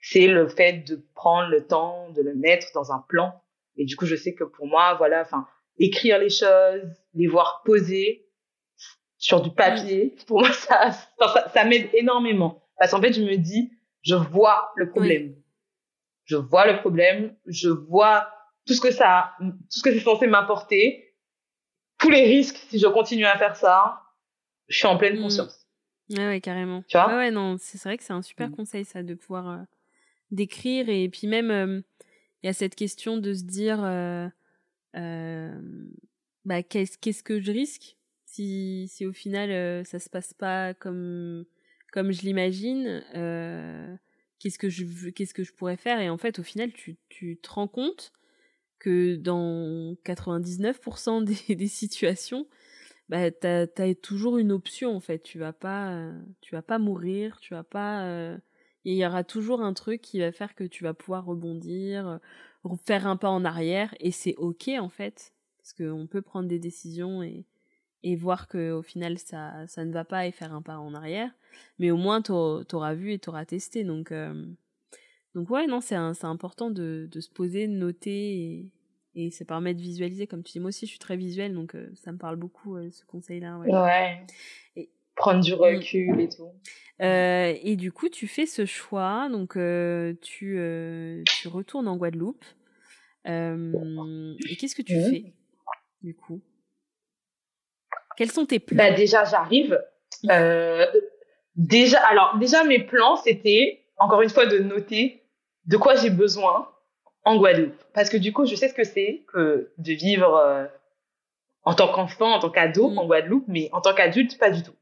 c'est le fait de prendre le temps de le mettre dans un plan. Et du coup, je sais que pour moi, voilà, enfin, écrire les choses, les voir poser sur du papier, pour moi, ça, ça, ça m'aide énormément. Parce qu'en fait, je me dis, je vois le problème. Je vois le problème, je vois tout ce que ça, tout ce que c'est censé m'apporter, tous les risques si je continue à faire ça, je suis en pleine mmh. conscience. Ouais, ouais, carrément. Tu vois ouais, non, c'est vrai que c'est un super mmh. conseil ça de pouvoir euh, décrire et puis même euh, il y a cette question de se dire euh, bah qu'est-ce qu'est-ce que je risque si si au final ça se passe pas comme comme je l'imagine qu'est-ce que je qu'est-ce que je pourrais faire et en fait au final tu tu te rends compte que dans 99% des, des, situations, bah, t'as as toujours une option en fait. Tu vas pas, tu vas pas mourir, tu vas pas. Euh, il y aura toujours un truc qui va faire que tu vas pouvoir rebondir, faire un pas en arrière, et c'est ok en fait, parce qu'on peut prendre des décisions et et voir que au final ça ça ne va pas et faire un pas en arrière, mais au moins t'auras vu et t'auras testé donc. Euh, donc ouais, non, c'est important de, de, se poser, de noter et, et ça permet de visualiser. Comme tu dis, moi aussi, je suis très visuelle, donc euh, ça me parle beaucoup, euh, ce conseil-là. Ouais. ouais. Et, Prendre du mm. recul et tout. Euh, et du coup, tu fais ce choix, donc tu, tu retournes en Guadeloupe. et qu'est-ce que tu fais, du coup? Quels sont tes plans? Bah, Déjà, j'arrive. déjà, alors, déjà, mes plans, c'était, encore une fois, de noter de quoi j'ai besoin en Guadeloupe. Parce que du coup, je sais ce que c'est que de vivre euh, en tant qu'enfant, en tant qu'ado mm. en Guadeloupe, mais en tant qu'adulte, pas du tout.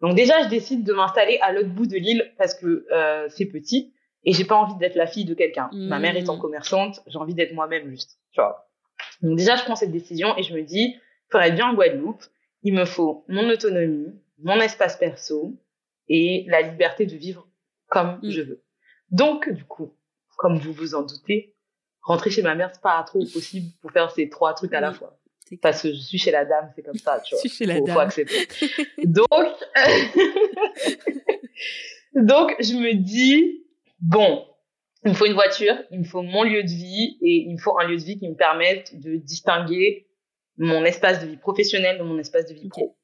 Donc déjà, je décide de m'installer à l'autre bout de l'île parce que euh, c'est petit et j'ai pas envie d'être la fille de quelqu'un. Ma mère étant mm. commerçante, j'ai envie d'être moi-même juste. Tu vois. Donc déjà, je prends cette décision et je me dis, pour être bien en Guadeloupe, il me faut mon autonomie, mon espace perso et la liberté de vivre comme mm. je veux. Donc, du coup, comme vous vous en doutez, rentrer chez ma mère, c'est pas trop possible pour faire ces trois trucs à la fois. Parce que je suis chez la dame, c'est comme ça, tu vois. Je suis chez la dame. Faut accepter. Donc, donc, je me dis, bon, il me faut une voiture, il me faut mon lieu de vie et il me faut un lieu de vie qui me permette de distinguer mon espace de vie professionnel de mon espace de vie pro.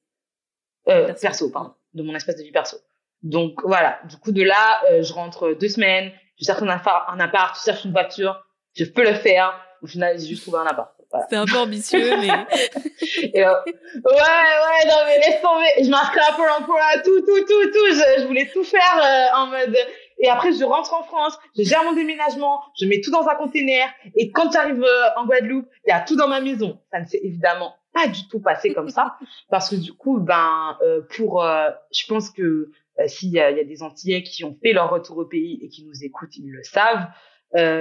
Euh, perso, pardon, de mon espace de vie perso. Donc voilà, du coup de là, euh, je rentre deux semaines, je cherche un appart, un appart, je cherche une voiture, je peux le faire. Au final, j'ai juste trouvé un appart. Voilà. C'est un peu ambitieux, mais. Et, euh, ouais, ouais, non, mais laisse tomber. Je m'inscris à Pôle emploi, tout, tout, tout, tout. Je, je voulais tout faire euh, en mode. Et après, je rentre en France, je gère mon déménagement, je mets tout dans un container. Et quand j'arrive euh, en Guadeloupe, il y a tout dans ma maison. Ça ne s'est évidemment pas du tout passé comme ça, parce que du coup, ben, euh, pour, euh, je pense que s'il y a, y a des Antillais qui ont fait leur retour au pays et qui nous écoutent, ils le savent.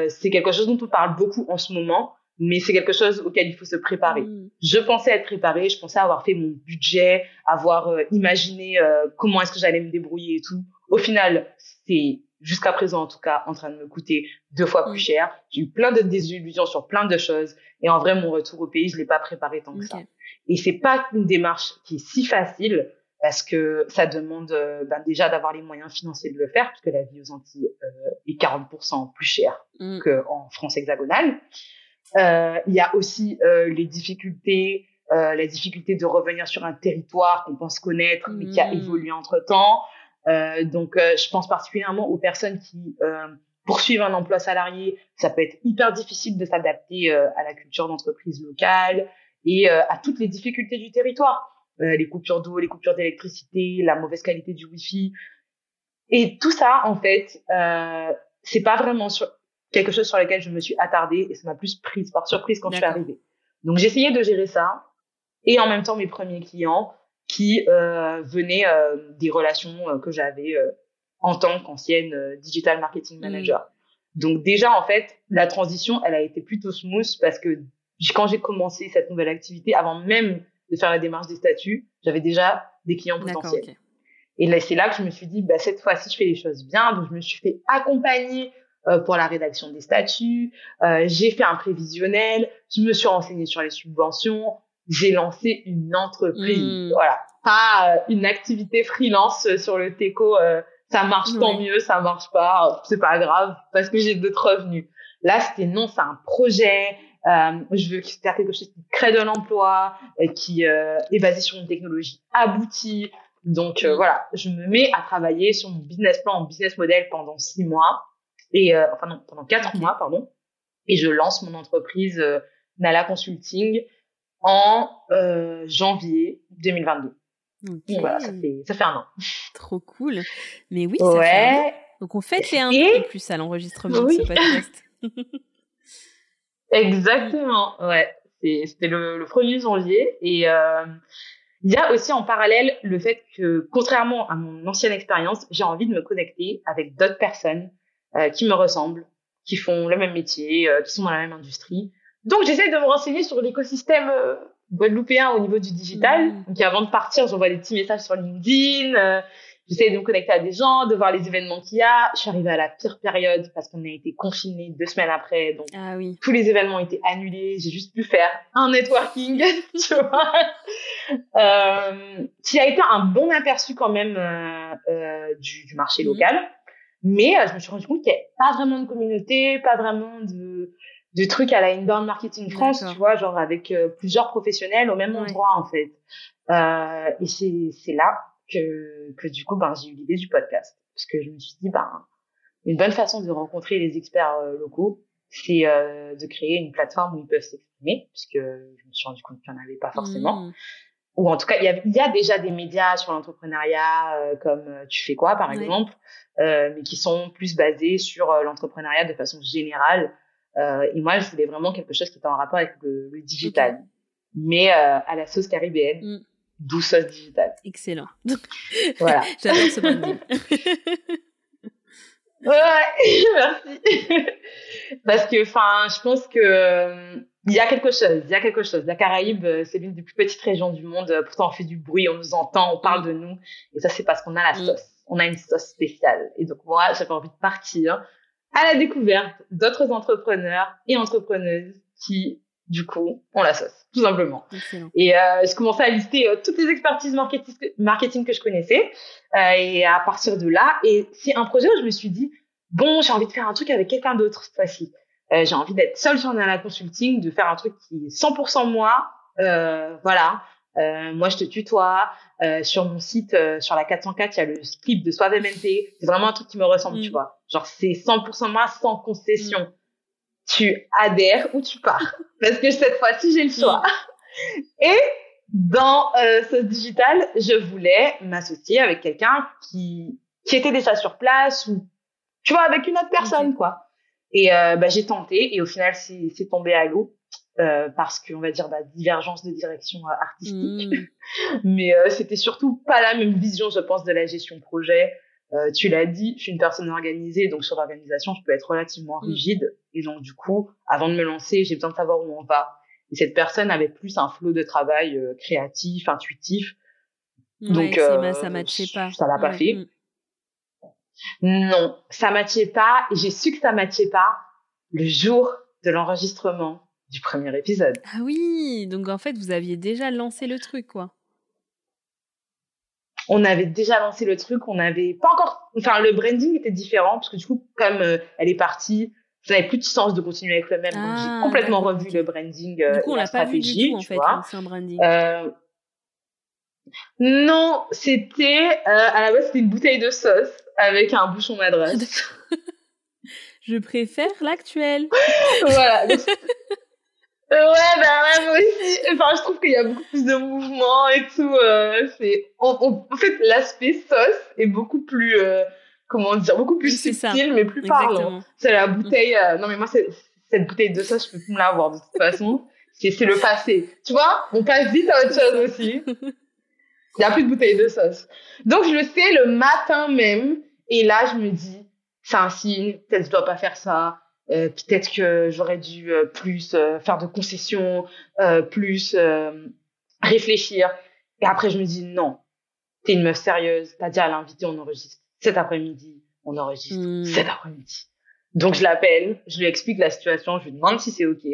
c'est quelque chose dont on parle beaucoup en ce moment mais c'est quelque chose auquel il faut se préparer. Mm. Je pensais être préparée, je pensais avoir fait mon budget, avoir euh, imaginé euh, comment est-ce que j'allais me débrouiller et tout. Au final, c'est jusqu'à présent en tout cas en train de me coûter deux fois plus Mm. cher. J'ai eu plein de désillusions sur plein de choses et en vrai mon retour au pays, je l'ai pas préparé tant que ça. Et c'est pas une démarche qui est si facile parce que ça demande euh, ben, déjà d'avoir les moyens financiers de le faire parce que la vie aux Antilles euh, est 40% plus chère Mm. qu'en France hexagonale. Euh, il y a aussi euh, les difficultés, la difficulté de revenir sur un territoire qu'on pense connaître, mais qui a Mm. évolué entre temps. Euh, donc, je pense particulièrement aux personnes qui poursuivent un emploi salarié. Ça peut être hyper difficile de s'adapter à la culture d'entreprise locale et à toutes les difficultés du territoire. Euh, les coupures d'eau, les coupures d'électricité, la mauvaise qualité du wifi. Et tout ça, en fait, euh, c'est pas vraiment sur quelque chose sur lequel je me suis attardée et ça m'a plus prise par surprise quand je suis arrivée. Donc essayé de gérer ça et en même temps mes premiers clients qui euh, venaient euh, des relations euh, que j'avais en tant qu'ancienne digital marketing manager. Donc déjà en fait la transition elle a été plutôt smooth parce que quand j'ai commencé cette nouvelle activité avant même de faire la démarche des statuts j'avais déjà des clients potentiels. Et là, c'est là que je me suis dit, bah, cette fois-ci, je fais les choses bien. Donc, je me suis fait accompagner euh, pour la rédaction des statuts. Euh, j'ai fait un prévisionnel. Je me suis renseignée sur les subventions. J'ai lancé une entreprise. Mm. Voilà. Pas euh, une activité freelance euh, sur le TECO. euh, ça marche tant Ouais. mieux, ça marche pas. C'est pas grave parce que j'ai d'autres revenus. Là, c'était non, c'est un projet. Euh, je veux faire quelque chose qui crée de l'emploi, euh, qui euh, est basé sur une technologie aboutie. Donc voilà, je me mets à travailler sur mon business plan, mon business model pendant six mois et euh, enfin non, pendant quatre mois pardon. Et je lance mon entreprise euh, Nala Consulting en euh, janvier 2022. Ok. Donc voilà, ça fait ça fait un an. Trop cool. Mais oui, ça fait un an. ouais, Donc on fête les un Et- an en plus à l'enregistrement Oui. de ce podcast. exactement. Ouais, c'était le, le 1er janvier et euh, il y a aussi en parallèle le fait que contrairement à mon ancienne expérience, j'ai envie de me connecter avec d'autres personnes euh, qui me ressemblent, qui font le même métier, euh, qui sont dans la même industrie. Donc j'essaie de me renseigner sur l'écosystème euh, guadeloupéen au niveau du digital. Mhm. Donc avant de partir, j'envoie des petits messages sur LinkedIn. J'essaie de me connecter à des gens, de voir les événements qu'il y a. Je suis arrivée à la pire période parce qu'on a été confinés deux semaines après. Donc Ah oui. tous les événements étaient annulés. J'ai juste pu faire un networking, tu vois, euh, qui a été un bon aperçu quand même euh, euh, du, du marché Mhm. local. Mais euh, je me suis rendu compte qu'il n'y avait pas vraiment de communauté, pas vraiment de, de trucs à la inbound marketing France, tu vois, genre avec euh, plusieurs professionnels au même Ouais. endroit en fait. Euh, et c'est c'est là que que du coup ben j'ai eu l'idée du podcast parce que je me suis dit ben une bonne façon de rencontrer les experts euh, locaux, c'est euh, de créer une plateforme où ils peuvent s'exprimer, puisque je me suis rendu compte qu'il n'y en avait pas forcément. Mm. Ou en tout cas, il y y a déjà des médias sur l'entrepreneuriat, euh, comme euh, Tu fais quoi, par Ouais. exemple, euh, mais qui sont plus basés sur l'entrepreneuriat de façon générale. Euh, et moi, je voulais vraiment quelque chose qui était en rapport avec le, le digital, mais euh, à la sauce caribéenne, Mm. Sauce digitale. Excellent. Voilà. J'adore ce branding. Ouais, merci. Parce que, enfin, je pense que euh, il y a quelque chose, il y a quelque chose. La Caraïbe, euh, c'est l'une des plus petites régions du monde. euh, Pourtant, on fait du bruit, on nous entend, on parle de nous. Et ça, c'est parce qu'on a la Mm. sauce. On a une sauce spéciale. Et donc, moi, j'avais envie de partir à la découverte d'autres entrepreneurs et entrepreneuses qui, du coup, ont la sauce, tout simplement. Excellent. Et euh, je commençais à lister euh, toutes les expertises marketing, que je connaissais. Euh, et à partir de là, et c'est un projet où je me suis dit, bon, j'ai envie de faire un truc avec quelqu'un d'autre cette fois-ci. Euh, j'ai envie d'être seule sur la consulting, de faire un truc qui est 100% moi. Euh, voilà. Euh, moi, je te tutoie. Euh, sur mon site, euh, sur la 404, il y a le script de Soave MNT. C'est vraiment un truc qui me ressemble, tu Mm. vois. Genre, c'est 100% moi, sans concession. Tu adhères ou tu pars. Parce que cette fois-ci, j'ai le choix. Et dans euh, Sauce Digital, je voulais m'associer avec quelqu'un qui, qui était déjà sur place ou, tu vois, avec une autre personne, quoi. Et euh, bah, j'ai tenté et au final, c'est c'est tombé à l'eau. Euh, parce qu'on va dire bah, divergence de direction euh, artistique Mm. mais euh, c'était surtout pas la même vision, je pense, de la gestion projet. Euh, tu l'as dit, je suis une personne organisée, donc sur l'organisation, je peux être relativement Mm. rigide. Et donc, du coup, avant de me lancer, j'ai besoin de savoir où on va. Et cette personne avait plus un flot de travail euh, créatif, intuitif. Ouais, Donc, euh, bah, ça matchait pas. ça l'a pas Ouais, fait. mm. Non, ça matchait pas. Et j'ai su que ça matchait pas le jour de l'enregistrement du premier épisode. Ah oui, donc en fait, vous aviez déjà lancé le truc, quoi. on avait déjà lancé le truc, on n'avait pas encore, enfin le branding était différent parce que du coup comme euh, elle est partie, ça n'avait plus de sens de continuer avec le même, donc Ah, j'ai complètement d'accord, revu le branding, euh, Du coup, on la pas vu du tout, en fait, l'ancien branding. Euh, non, c'était euh, à la base c'était une bouteille de sauce avec un bouchon m'adresse. Je préfère l'actuel. voilà. Ouais, bah ouais, moi aussi. Enfin, je trouve qu'il y a beaucoup plus de mouvement et tout. Euh, c'est, en fait, l'aspect sauce est beaucoup plus, comment dire, beaucoup plus ça. subtil, mais plus parlant. C'est la bouteille. euh, non, mais moi, cette bouteille de sauce, je peux plus me l'avoir de toute façon. C'est, le passé. Tu vois, on passe vite à autre chose aussi. Il y a plus de bouteille de sauce. Donc, je le sais le matin même. Et là, je me dis, c'est un signe. Peut-être je dois pas faire ça. Euh, peut-être que j'aurais dû euh, plus euh, faire de concessions, plus réfléchir. Et après, je me dis, non, t'es une meuf sérieuse. T'as dit à l'invité, on enregistre cet après-midi. On enregistre Hmm. cet après-midi. Donc, je l'appelle, je lui explique la situation, je lui demande si c'est OK.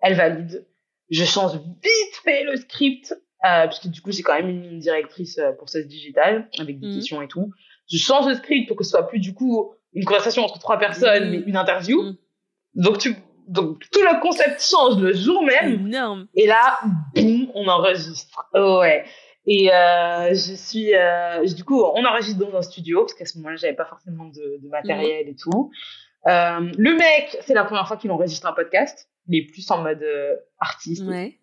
Elle valide. Je change vite fait le script, euh, parce que du coup, j'ai quand même une directrice euh, pour ce digital, avec des Mhm. questions et tout. Je change le script pour que ce soit plus, du coup, une conversation entre trois personnes, Mhm. mais une interview. Donc, tu, donc, tout le concept change le jour même. Énorme. Et là, boum, on enregistre. Ouais. Et euh, je suis, euh, du coup, on enregistre dans un studio parce qu'à ce moment-là, j'avais pas forcément de, de matériel et tout. Euh, le mec, c'est la première fois qu'il enregistre un podcast. Il est plus en mode euh, artiste. Ouais.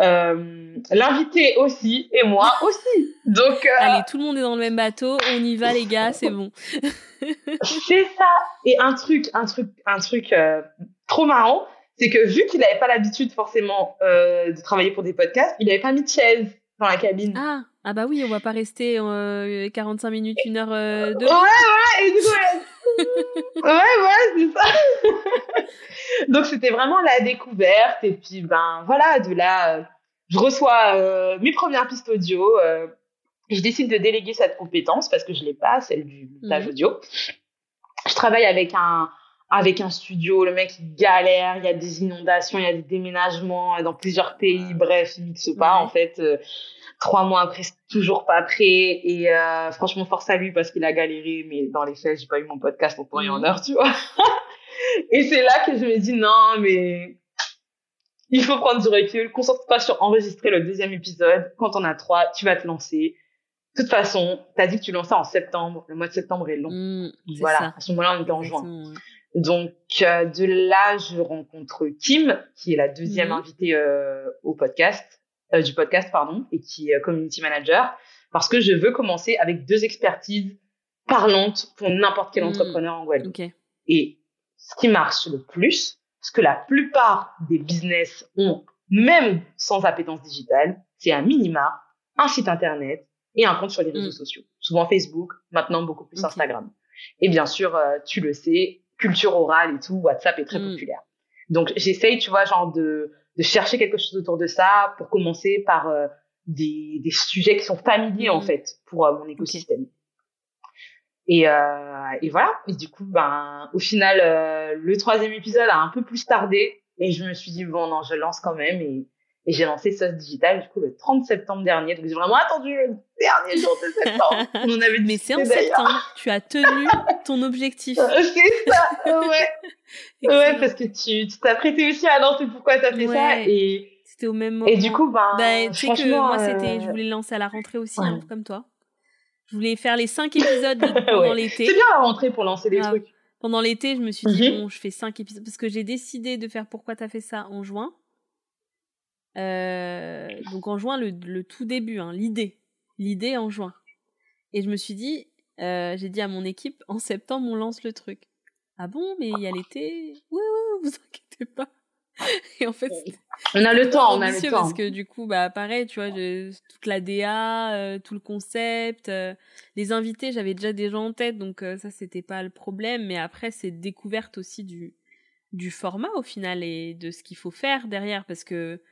Euh, L'invité aussi et moi aussi. Donc, euh, Allez, tout le monde est dans le même bateau. On y va, les gars, c'est bon. c'est ça. Et un truc, un truc, un truc euh, trop marrant, c'est que vu qu'il n'avait pas l'habitude forcément euh, de travailler pour des podcasts, il n'avait pas mis de chaise dans la cabine. Ah, ah bah oui, on va pas rester euh, 45 minutes, une heure euh, de... Ouais, ouais, et du coup, ouais, ouais, c'est ça. Donc, c'était vraiment la découverte. Et puis, ben, voilà, de là, euh, je reçois euh, mes premières pistes audio. euh, je décide de déléguer cette compétence parce que je l'ai pas, celle du montage Mhm. audio. Je travaille avec un, avec un studio. Le mec, il galère. Il y a des inondations, il y a des déménagements euh, dans plusieurs pays. Bref, il mixe pas, en fait. euh, trois mois après, c'est toujours pas prêt. Et euh, franchement, force à lui parce qu'il a galéré. Mais dans les faits, j'ai pas eu mon podcast en temps et en Mhm. heure, tu vois. et c'est là que je me dis, non, mais il faut prendre du recul. Concentre-toi sur enregistrer le deuxième épisode. Quand on a trois, tu vas te lancer. De toute façon, t'as dit que tu lançais en septembre. Le mois de septembre est long. Mm, voilà. ça. À ce moment-là, on était en juin. Donc euh, de là, je rencontre Kim, qui est la deuxième Mhm. invitée euh, au podcast, euh, du podcast pardon, et qui est euh, community manager, parce que je veux commencer avec deux expertises parlantes pour n'importe quel Mhm. entrepreneur en Guadeloupe. Ok. Et ce qui marche le plus, ce que la plupart des business ont, même sans appétence digitale, c'est un minima, un site internet et un compte sur les réseaux Mm. sociaux. Souvent Facebook, maintenant beaucoup plus. Instagram. Et bien sûr, euh, tu le sais, culture orale et tout, WhatsApp est très Mm. populaire. Donc j'essaye, tu vois, genre de, de chercher quelque chose autour de ça pour commencer par euh, des, des sujets qui sont familiers en Mm. fait pour euh, mon écosystème. Et, euh, et voilà. Et du coup, ben, au final, le troisième épisode a un peu plus tardé. Et je me suis dit, bon, non, je lance quand même. Et, et j'ai lancé Sauce Digital, du coup, le 30 septembre dernier. Donc, j'ai vraiment attendu le dernier jour de septembre. On en avait Mais c'est en septembre. Tu as tenu ton objectif. C'est ça, ouais. ouais, parce que tu t'as prêté aussi à lancer pourquoi t'as fait ça? Et, C'était au même moment. Et du coup, ben, bah, tu sais que moi, c'était, euh, je voulais lancer à la rentrée aussi, ouais. hein, comme toi. Je voulais faire les cinq épisodes pendant Ouais. l'été. c'est bien la rentrée pour lancer des Grave. trucs. Pendant l'été, je me suis dit, Mhm. bon, je fais cinq épisodes. Parce que j'ai décidé de faire Pourquoi t'as fait ça en juin. Euh, donc en juin, le, le tout début, hein, l'idée. L'idée en juin. Et je me suis dit, euh, j'ai dit à mon équipe, en septembre, on lance le truc. Ah bon, mais il y a l'été? Oui, oui, vous inquiétez pas. Et en fait, On a le temps, on a le temps. parce que du coup, bah pareil, tu vois, je- toute la DA, euh, tout le concept, euh, les invités, j'avais déjà des gens en tête, donc euh, ça c'était pas le problème. Mais après, c'est découverte aussi du du format au final et de ce qu'il faut faire derrière, parce que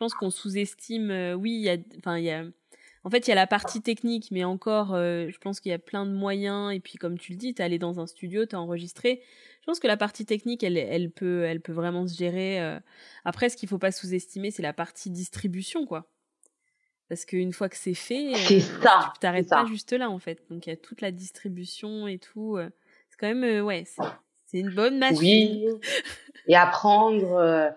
pense qu'on sous-estime. euh, oui, il y a, enfin il y a. En fait, il y a la partie technique, mais encore, euh, je pense qu'il y a plein de moyens. Et puis, comme tu le dis, t'es allé dans un studio, t'as enregistré. Je pense que la partie technique, elle, elle peut, elle peut vraiment se gérer. euh, après, ce qu'il faut pas sous-estimer, c'est la partie distribution, quoi. Parce qu'une fois que c'est fait, C'est ça, tu t'arrêtes pas juste là, en fait. Donc, il y a toute la distribution et tout. c'est quand même, ouais, c'est une bonne machine. Oui. Et apprendre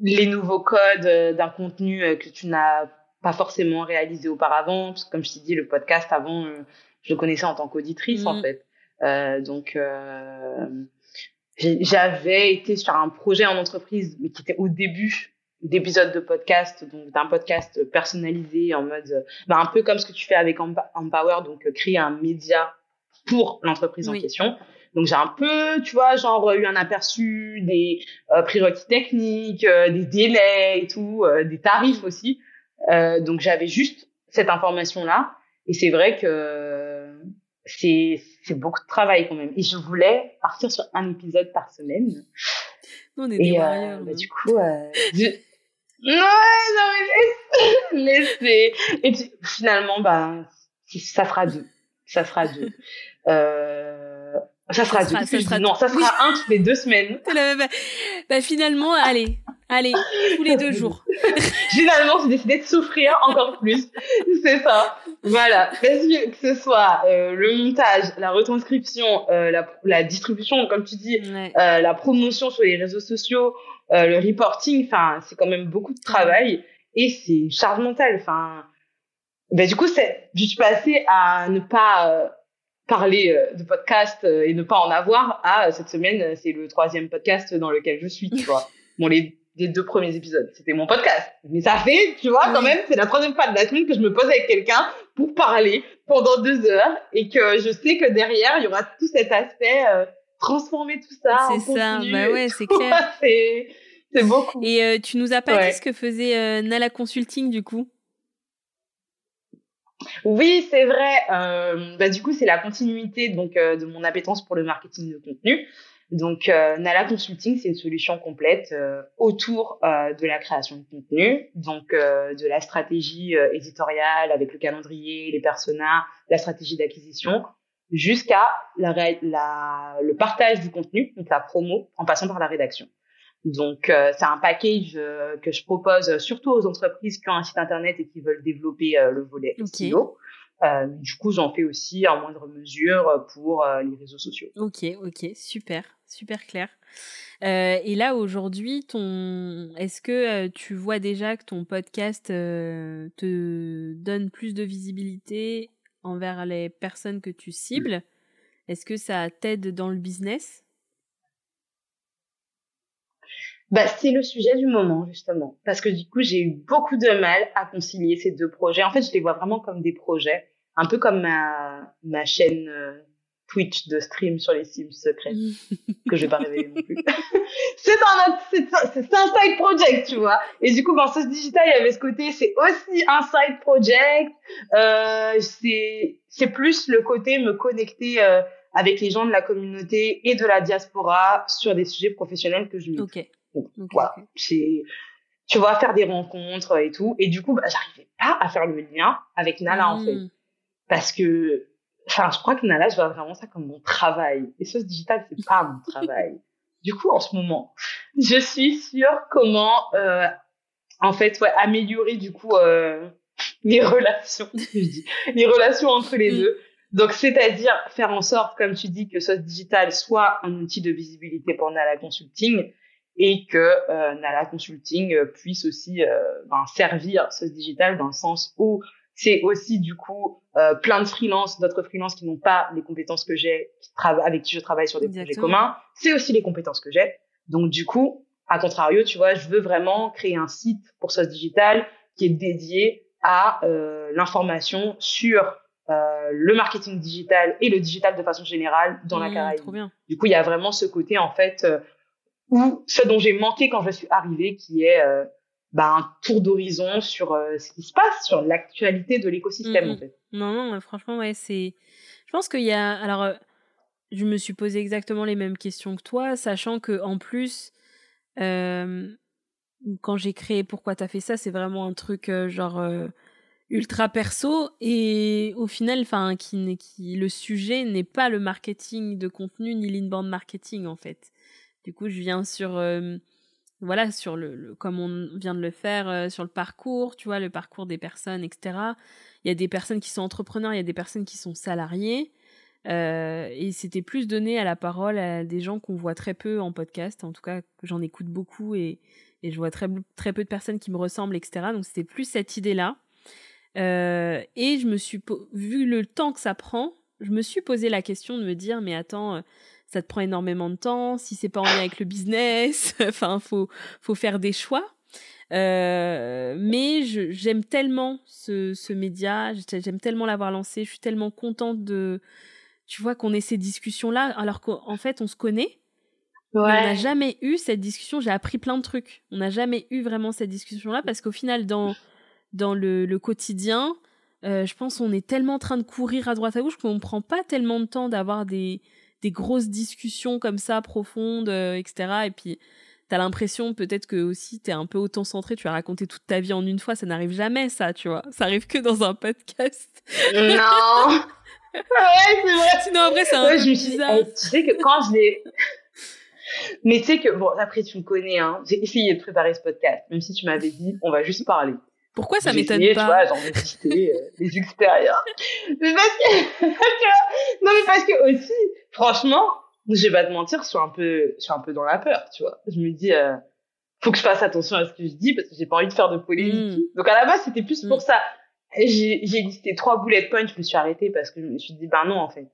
les nouveaux codes euh, d'un contenu euh, que tu n'as pas forcément réalisé auparavant. Parce que comme je t'ai dit, le podcast avant, euh, je le connaissais en tant qu'auditrice en fait. Euh, donc euh, j'avais été sur un projet en entreprise, mais qui était au début d'épisodes de podcast, donc d'un podcast personnalisé en mode, bah, un peu comme ce que tu fais avec Empower, donc créer un média pour l'entreprise Oui. en question. Donc j'ai un peu, tu vois, genre eu un aperçu des euh, prérequis techniques, euh, des délais et tout, euh, des tarifs aussi. Euh, donc j'avais juste cette information-là. Et c'est vrai que c'est c'est beaucoup de travail quand même. Et je voulais partir sur un épisode par semaine. Nous, on est des Et euh, warriors. bah, nous. du coup, euh, je... non, non mais laisse- laissez. Et puis finalement, bah, ça fera deux. Ça fera deux. Euh, ça sera ça sera Non, ça sera un toutes les deux semaines. Là, bah, bah, finalement, allez, allez, tous les deux jours. Finalement, j'ai décidé de souffrir encore plus. C'est ça. Voilà. Parce que, que ce soit euh, le montage, la retranscription, euh, la, la distribution, comme tu dis, Ouais. euh, la promotion sur les réseaux sociaux, euh, le reporting, enfin, c'est quand même beaucoup de travail et c'est une charge mentale. Enfin, ben, du coup, c'est, je suis passée à ne pas euh, parler euh, de podcast euh, et ne pas en avoir à euh, cette semaine, c'est le troisième podcast dans lequel je suis, tu vois. Bon, les, les deux premiers épisodes, c'était mon podcast. Mais ça fait, tu vois, quand même, c'est la troisième fois de la semaine que je me pose avec quelqu'un pour parler pendant deux heures et que je sais que derrière, il y aura tout cet aspect, euh, transformer tout ça C'est ça, bah ouais, c'est clair. c'est, c'est beaucoup. Et euh, tu nous as pas Ouais. dit ce que faisait euh, Nala Consulting du coup? Oui, c'est vrai. Euh, bah, du coup, c'est la continuité donc euh, de mon appétence pour le marketing de contenu. Donc, euh, Nala Consulting, c'est une solution complète autour de la création de contenu, donc de la stratégie éditoriale avec le calendrier, les personas, la stratégie d'acquisition, jusqu'à le partage du contenu, donc la promo, en passant par la rédaction. Donc, euh, c'est un package euh, que je propose surtout aux entreprises qui ont un site internet et qui veulent développer euh, le volet Ok. SEO. Du coup, j'en fais aussi en moindre mesure pour les réseaux sociaux. Ok, ok, super, super clair. Et là aujourd'hui, ton, est-ce que tu vois déjà que ton podcast te donne plus de visibilité envers les personnes que tu cibles? Est-ce que ça t'aide dans le business? Bah, c'est le sujet du moment, justement. Parce que du coup, j'ai eu beaucoup de mal à concilier ces deux projets. En fait, je les vois vraiment comme des projets. Un peu comme ma, ma chaîne euh, Twitch de stream sur les Sims secrets, que je vais pas révéler non plus. c'est un c'est un, c'est un side project, tu vois. Et du coup, dans Sauce Digital, il y avait ce côté, c'est aussi un side project. Euh, c'est, c'est plus le côté me connecter euh, avec les gens de la communauté et de la diaspora sur des sujets professionnels que je maîtrise. Ok. Donc, Ok, voilà, ok. c'est tu vois faire des rencontres et tout. Et du coup bah, j'arrivais pas à faire le lien avec Nala en fait. Mm. parce que enfin je crois que Nala je vois vraiment ça comme mon travail. Et ce digital c'est pas mon travail. Du coup en ce moment je suis sur comment euh, en fait ouais, améliorer du coup euh, les relations je dis, les relations entre les Mm. deux. Donc c'est-à-dire faire en sorte comme tu dis que ce digital soit un outil de visibilité pour Nala Consulting et que euh, Nala Consulting euh, puisse aussi euh, ben, servir ce digital dans le sens où c'est aussi du coup euh, plein de freelances, d'autres freelances qui n'ont pas les compétences que j'ai, avec qui je travaille sur des projets communs. C'est aussi les compétences que j'ai. Donc du coup, à contrario, tu vois, je veux vraiment créer un site pour ce digital qui est dédié à euh, l'information sur euh, le marketing digital et le digital de façon générale dans la mmh, Caraïbe. Du coup, il y a vraiment ce côté en fait euh, où ce dont j'ai manqué quand je suis arrivée, qui est euh, bah, un tour d'horizon sur euh, ce qui se passe, sur l'actualité de l'écosystème mmh, en fait. Non, non, franchement, ouais, c'est. Je pense qu'il y a. Alors, je me suis posé exactement les mêmes questions que toi, sachant que en plus, quand j'ai créé Pourquoi t'as fait ça, c'est vraiment un truc genre ultra perso et au final enfin qui, qui le sujet n'est pas le marketing de contenu ni l'inbound marketing en fait du coup je viens sur euh, voilà sur le, comme on vient de le faire euh, sur le parcours tu vois le parcours des personnes etc il y a des personnes qui sont entrepreneurs il y a des personnes qui sont salariés euh, et c'était plus donné à la parole à des gens qu'on voit très peu en podcast. En tout cas j'en écoute beaucoup et, et je vois très, très peu de personnes qui me ressemblent etc donc c'était plus cette idée là euh, et je me suis, vu le temps que ça prend, je me suis posé la question de me dire, mais attends, ça te prend énormément de temps, si c'est pas en lien avec le business, enfin, faut, faut faire des choix. Euh, mais j'aime tellement ce, ce média, j'aime tellement l'avoir lancé, je suis tellement contente de, tu vois, qu'on ait ces discussions-là, alors qu'en fait, on se connaît. Ouais. On n'a jamais eu cette discussion, j'ai appris plein de trucs. On n'a jamais eu vraiment cette discussion-là parce qu'au final, dans dans le, le quotidien, euh, je pense qu'on est tellement en train de courir à droite à gauche qu'on ne prend pas tellement de temps d'avoir des, des grosses discussions comme ça, profondes, euh, etc. Et puis, tu as l'impression peut-être que aussi es un peu auto-centré, tu as raconté toute ta vie en une fois, ça n'arrive jamais ça, tu vois. Ça arrive que dans un podcast. Non Ouais, c'est vrai Sinon, après, c'est un ouais, peu je me suis bizarre. dit, eh, tu sais que quand je l'ai... Mais tu sais que, bon, après, tu me connais, hein. J'ai essayé de préparer ce podcast, même si tu m'avais dit, on va juste parler. Pourquoi ça J'ai m'étonne essayé, pas Tu vois, j'en ai cité euh, les extérieurs. Mais parce que, non, mais parce que aussi, franchement, je vais pas te mentir, je suis un peu, je suis un peu dans la peur, tu vois. Je me dis, euh, faut que je fasse attention à ce que je dis parce que j'ai pas envie de faire de polémique. Mm. Donc à la base, c'était plus Mm. pour ça. J'ai j'ai listé trois bullet points, je me suis arrêtée parce que je me suis dit, ben non, en fait.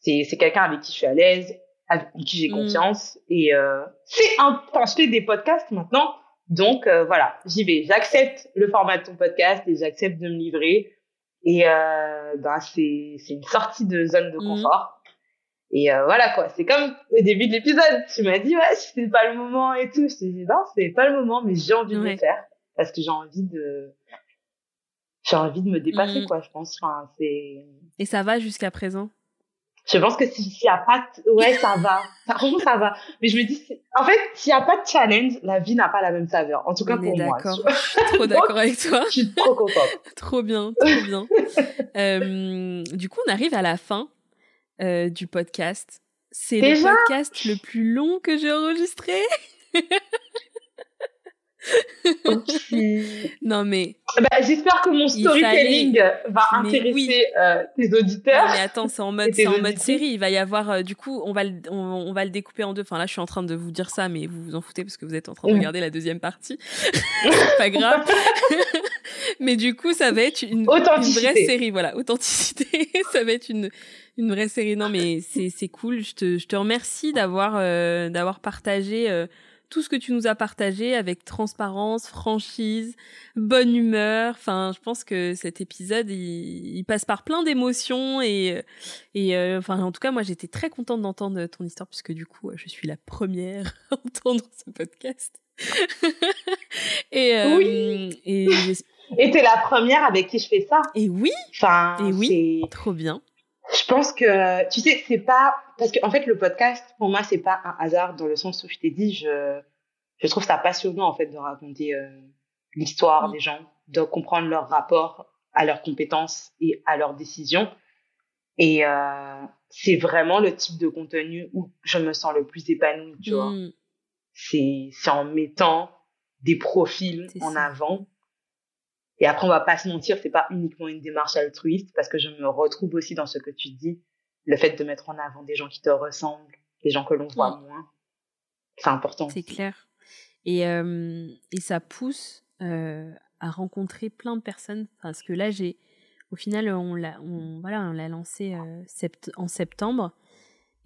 C'est, c'est quelqu'un avec qui je suis à l'aise, avec qui j'ai Mm. confiance. Et euh, c'est un, enfin, je fais des podcasts maintenant. Donc euh, voilà, j'y vais. J'accepte le format de ton podcast et j'accepte de me livrer. Et euh, ben, c'est, c'est une sortie de zone de Mhm. confort. Et euh, voilà quoi, c'est comme au début de l'épisode. Tu m'as dit ouais, c'est pas le moment et tout. Je t'ai dit non, c'est pas le moment, mais j'ai envie de le faire parce que j'ai envie de, j'ai envie de me dépasser Mhm. quoi. Je pense. Enfin, c'est, Et ça va jusqu'à présent? Je pense que si- s'il y a pas, de... ouais, ça va. Franchement, ça va. Mais je me dis, en fait, s'il y a pas de challenge, la vie n'a pas la même saveur. En tout cas On est pour moi. d'accord. Je suis trop d'accord avec toi. Je suis trop contente. Trop bien, trop bien. Euh, du coup, on arrive à la fin euh, du podcast. C'est le podcast le plus long que j'ai enregistré. Ok. Non mais, Bah, j'espère que mon storytelling va intéresser oui. euh, tes non, auditeurs. mais attends, c'est en mode, c'est en série. Il va y avoir, euh, du coup, on va, le, on, on va le découper en deux. Enfin là, je suis en train de vous dire ça, mais vous vous en foutez parce que vous êtes en train de Mm. regarder la deuxième partie. c'est pas grave. mais du coup, ça va être une, vraie série, voilà, authenticité. ça va être une, une vraie série. Non, mais c'est, c'est cool. Je te, je te remercie d'avoir, euh, d'avoir partagé euh, tout ce que tu nous as partagé avec transparence, franchise, bonne humeur. Enfin, je pense que cet épisode, il, il passe par plein d'émotions et, et euh, enfin, en tout cas, moi, j'étais très contente d'entendre ton histoire puisque du coup, je suis la première à entendre ce podcast. et, euh, Oui. et Et t'es la première avec qui je fais ça. et oui, Enfin, Et oui. trop bien. Je pense que, tu sais, c'est pas, parce que, en fait, le podcast, pour moi, c'est pas un hasard dans le sens où je t'ai dit, je, je trouve ça passionnant, en fait, de raconter euh, l'histoire Mm. des gens, de comprendre leur rapport à leurs compétences et à leurs décisions. Et euh, c'est vraiment le type de contenu où je me sens le plus épanouie, tu vois. Mm. C'est, c'est en mettant des profils en ça. avant. Et après, on va pas se mentir, c'est pas uniquement une démarche altruiste parce que je me retrouve aussi dans ce que tu dis, le fait de mettre en avant des gens qui te ressemblent, des gens que l'on voit moins. C'est important. C'est clair. Et, et ça pousse à rencontrer plein de personnes. Parce que là, j'ai, au final, on l'a, on, voilà, on l'a lancé en septembre.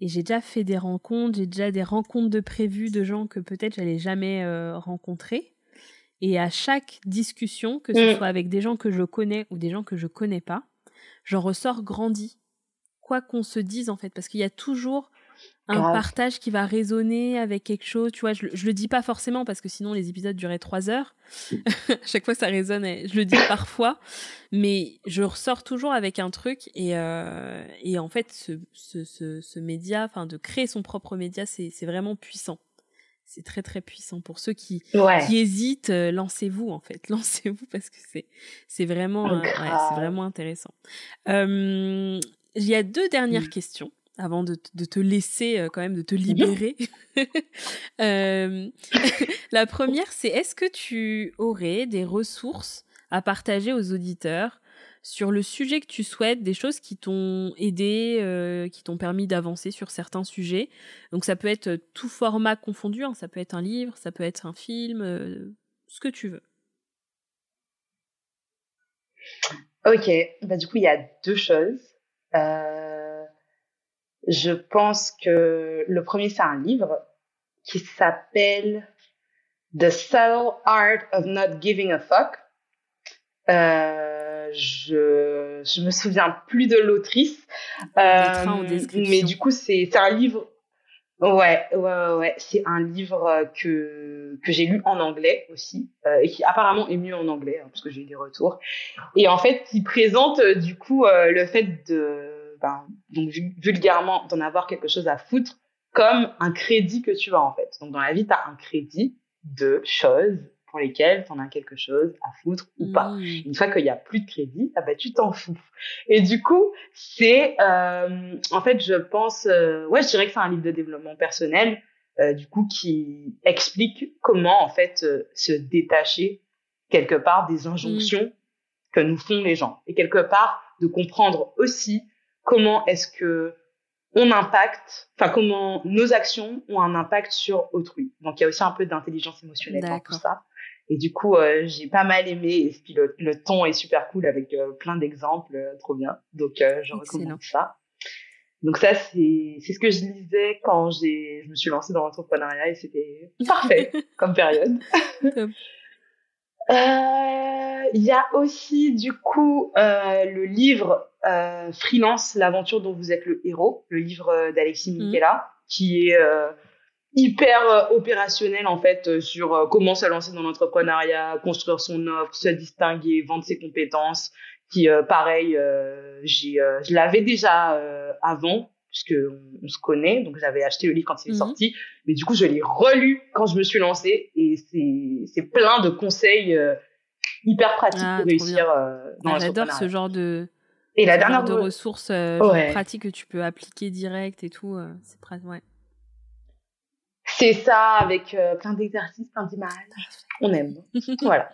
Et j'ai déjà fait des rencontres, j'ai déjà des rencontres de prévues de gens que peut-être j'allais jamais rencontrer. Et à chaque discussion, que ce mm. soit avec des gens que je connais ou des gens que je connais pas, j'en ressors grandi. Quoi qu'on se dise en fait, parce qu'il y a toujours un partage qui va résonner avec quelque chose. Tu vois, je, je, le dis pas forcément parce que sinon les épisodes duraient trois heures. chaque fois ça résonne, je le dis parfois, mais je ressors toujours avec un truc et, euh, et en fait ce, ce, ce, ce média, enfin de créer son propre média, c'est vraiment puissant. C'est très très puissant pour ceux qui, qui hésitent. Euh, lancez-vous en fait, lancez-vous parce que c'est c'est vraiment euh, c'est vraiment intéressant. Euh, il y a deux dernières mmh. questions avant de, te laisser euh, quand même, de te libérer. Euh, la première, c'est est-ce que tu aurais des ressources à partager aux auditeurs sur le sujet que tu souhaites, des choses qui t'ont aidé, euh, qui t'ont permis d'avancer sur certains sujets. Donc ça peut être tout format confondu, hein. ça peut être un livre, ça peut être un film, ce que tu veux. Ok, bah du coup il y a deux choses. Je pense que le premier, c'est un livre qui s'appelle The Subtle Art of Not Giving a Fuck. Euh, je je me souviens plus de l'autrice, euh, mais du coup c'est un livre. Ouais, ouais, ouais, c'est un livre que que j'ai lu en anglais aussi euh, et qui apparemment est mieux en anglais hein, parce que j'ai eu des retours. Et en fait, il présente euh, du coup euh, le fait de ben, donc vulgairement, d'en avoir quelque chose à foutre comme un crédit que tu as en fait. Donc dans la vie, tu as un crédit de choses pour lesquelles tu en as quelque chose à foutre ou pas. Mmh. Une fois qu'il y a plus de crédit, ah ben, tu t'en fous. Et du coup, c'est euh, en fait, je pense, euh, ouais, je dirais que c'est un livre de développement personnel, euh, du coup, qui explique comment en fait se détacher quelque part des injonctions mmh. que nous font les gens et quelque part de comprendre aussi comment est-ce que on impacte, enfin comment nos actions ont un impact sur autrui. Donc il y a aussi un peu d'intelligence émotionnelle dans tout ça. Et du coup, euh, j'ai pas mal aimé. Et puis le, le ton est super cool avec euh, plein d'exemples, euh, trop bien. Donc je recommande ça. Donc ça c'est c'est ce que je lisais quand j'ai je me suis lancée dans l'entrepreneuriat et c'était parfait comme période. Il y a aussi du coup le livre Freelance, l'aventure dont vous êtes le héros, le livre d'Alexis mmh. Michela, qui est hyper opérationnel en fait sur comment se lancer dans l'entrepreneuriat, construire son offre, se distinguer, vendre ses compétences. Qui pareil, j'ai, je l'avais déjà avant puisque on, se connaît, donc j'avais acheté le livre quand il est mmh. sorti, mais du coup je l'ai relu quand je me suis lancée et c'est c'est plein de conseils hyper pratiques ah, pour réussir dans ah, J'adore ce genre de et la dernière de ressources euh, pratiques que tu peux appliquer direct et tout, euh, c'est pratique. Ouais. C'est ça, avec euh, plein d'exercices, plein d'images. On aime. voilà.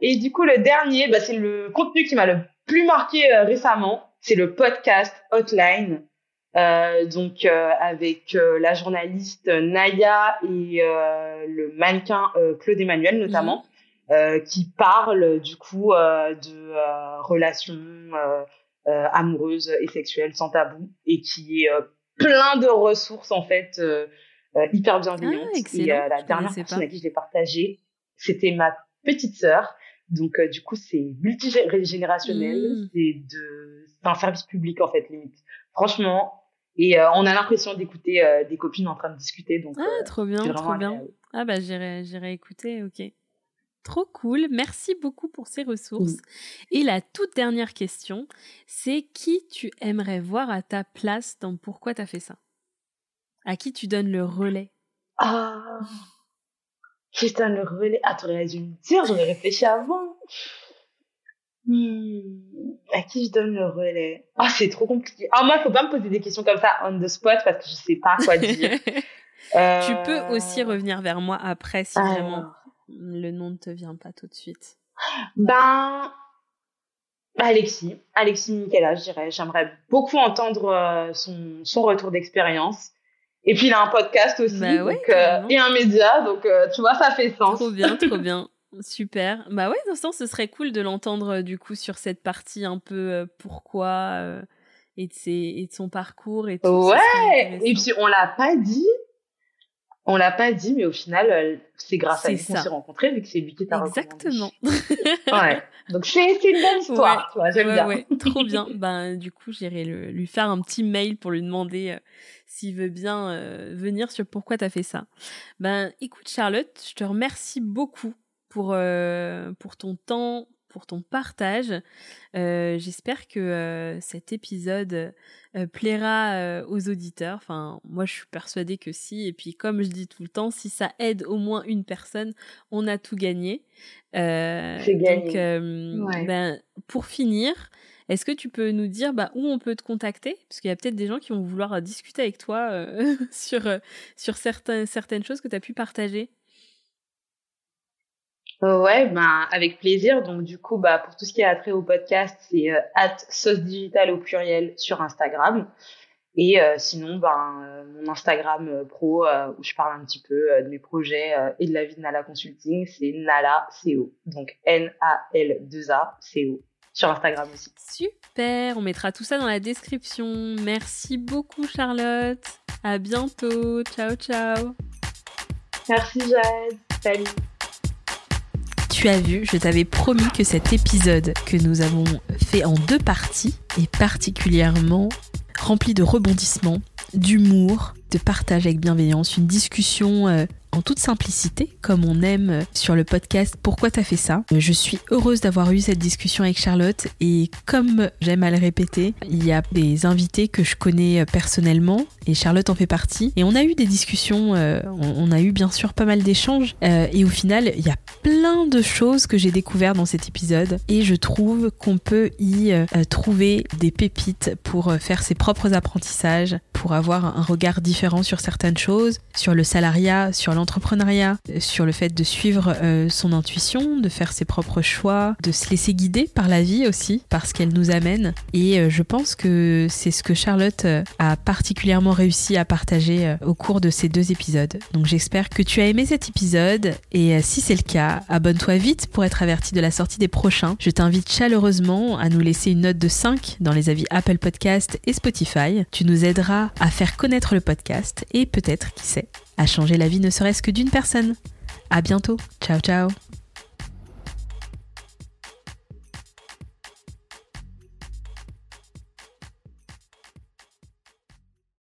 et du coup, le dernier, bah, c'est le contenu qui m'a le plus marqué récemment. C'est le podcast Hotline. donc avec la journaliste Naya et le mannequin Claude Emmanuel notamment. Euh, qui parle du coup euh, de euh, relations amoureuses et sexuelles sans tabou et qui est plein de ressources en fait hyper bienveillantes. Ah, et la dernière personne à qui je l'ai partagé, c'était ma petite sœur. Donc du coup c'est multigénérationnel, mmh. c'est de c'est un service public en fait limite. Franchement, et on a l'impression d'écouter des copines en train de discuter. Donc, ah, trop bien, trop bien. Ah bah j'irai, j'irai écouter, ok. Trop cool, merci beaucoup pour ces ressources. Et la toute dernière question, c'est qui tu aimerais voir à ta place dans pourquoi tu as fait ça? À qui tu donnes le relais? Ah, qui je donne le relais. Ah, t'aurais dû me dire, j'aurais réfléchi avant. Hmm, à qui je donne le relais? Ah, c'est trop compliqué. Ah, moi, il faut pas me poser des questions comme ça on the spot parce que je sais pas quoi dire. Tu peux aussi revenir vers moi après si vraiment le nom ne te vient pas tout de suite Ben, Alexis, Alexis Michela, je dirais. J'aimerais beaucoup entendre euh, son, son retour d'expérience Et puis il a un podcast aussi, Bah ouais, euh, et un média, donc euh, tu vois, ça fait sens. Trop bien, trop bien. Super. Bah ouais, dans ce sens, ce serait cool de l'entendre euh, du coup sur cette partie un peu pourquoi et, de ses, et de son parcours et tout. Ouais, et puis on l'a pas dit, on l'a pas dit, mais au final, euh, c'est grâce à lui qu'on s'est rencontrés, vu que c'est lui qui t'a. Exactement. Ouais. Donc c'est une belle histoire, tu vois, j'aime Ouais, bien. ouais, trop bien. Ben, du coup, j'irai lui faire un petit mail pour lui demander euh, s'il veut bien euh, venir sur pourquoi t'as fait ça. Ben, écoute, Charlotte, je te remercie beaucoup pour, euh, pour ton temps, pour ton partage. Euh, J'espère que euh, cet épisode euh, plaira aux auditeurs. Enfin, moi, je suis persuadée que si. Et puis, comme je dis tout le temps, si ça aide au moins une personne, on a tout gagné. C'est gagné. Donc, Ouais. ben, pour finir, est-ce que tu peux nous dire bah, où on peut te contacter? Parce qu'il y a peut-être des gens qui vont vouloir discuter avec toi sur, sur certains, certaines choses que tu as pu partager. Euh, Ouais, ben avec plaisir. Donc du coup, bah pour tout ce qui a trait au podcast, c'est euh, at sauce digitale au pluriel sur Instagram. Et euh, sinon, ben euh, mon Instagram euh, pro euh, où je parle un petit peu euh, de mes projets euh, et de la vie de Nala Consulting, c'est Nala CO. Donc N A L 2 A C O sur Instagram aussi. Super, on mettra tout ça dans la description. Merci beaucoup Charlotte. À bientôt. Ciao ciao. Merci Jade. Salut. Tu as vu, je t'avais promis que cet épisode que nous avons fait en deux parties est particulièrement rempli de rebondissements, d'humour, de partage avec bienveillance, une discussion euh, en toute simplicité, comme on aime euh, sur le podcast Pourquoi t'as fait ça Euh, Je suis heureuse d'avoir eu cette discussion avec Charlotte et comme j'aime à le répéter, il y a des invités que je connais euh, personnellement et Charlotte en fait partie. Et on a eu des discussions, on, a eu bien sûr pas mal d'échanges et au final, il y a plein de choses que j'ai découvertes dans cet épisode et je trouve qu'on peut y trouver des pépites pour faire ses propres apprentissages, pour avoir un regard différent sur certaines choses, sur le salariat, sur l'entrepreneuriat, euh, sur le fait de suivre euh, son intuition, de faire ses propres choix, de se laisser guider par la vie aussi, parce qu'elle nous amène. Et euh, je pense que c'est ce que Charlotte a particulièrement réussi à partager au cours de ces deux épisodes. Donc j'espère que tu as aimé cet épisode et si c'est le cas, abonne-toi vite pour être averti de la sortie des prochains. Je t'invite chaleureusement à nous laisser une note de 5 dans les avis Apple Podcast et Spotify. Tu nous aideras à faire connaître le podcast et peut-être, qui sait, à changer la vie ne serait-ce que d'une personne. À bientôt. Ciao ciao.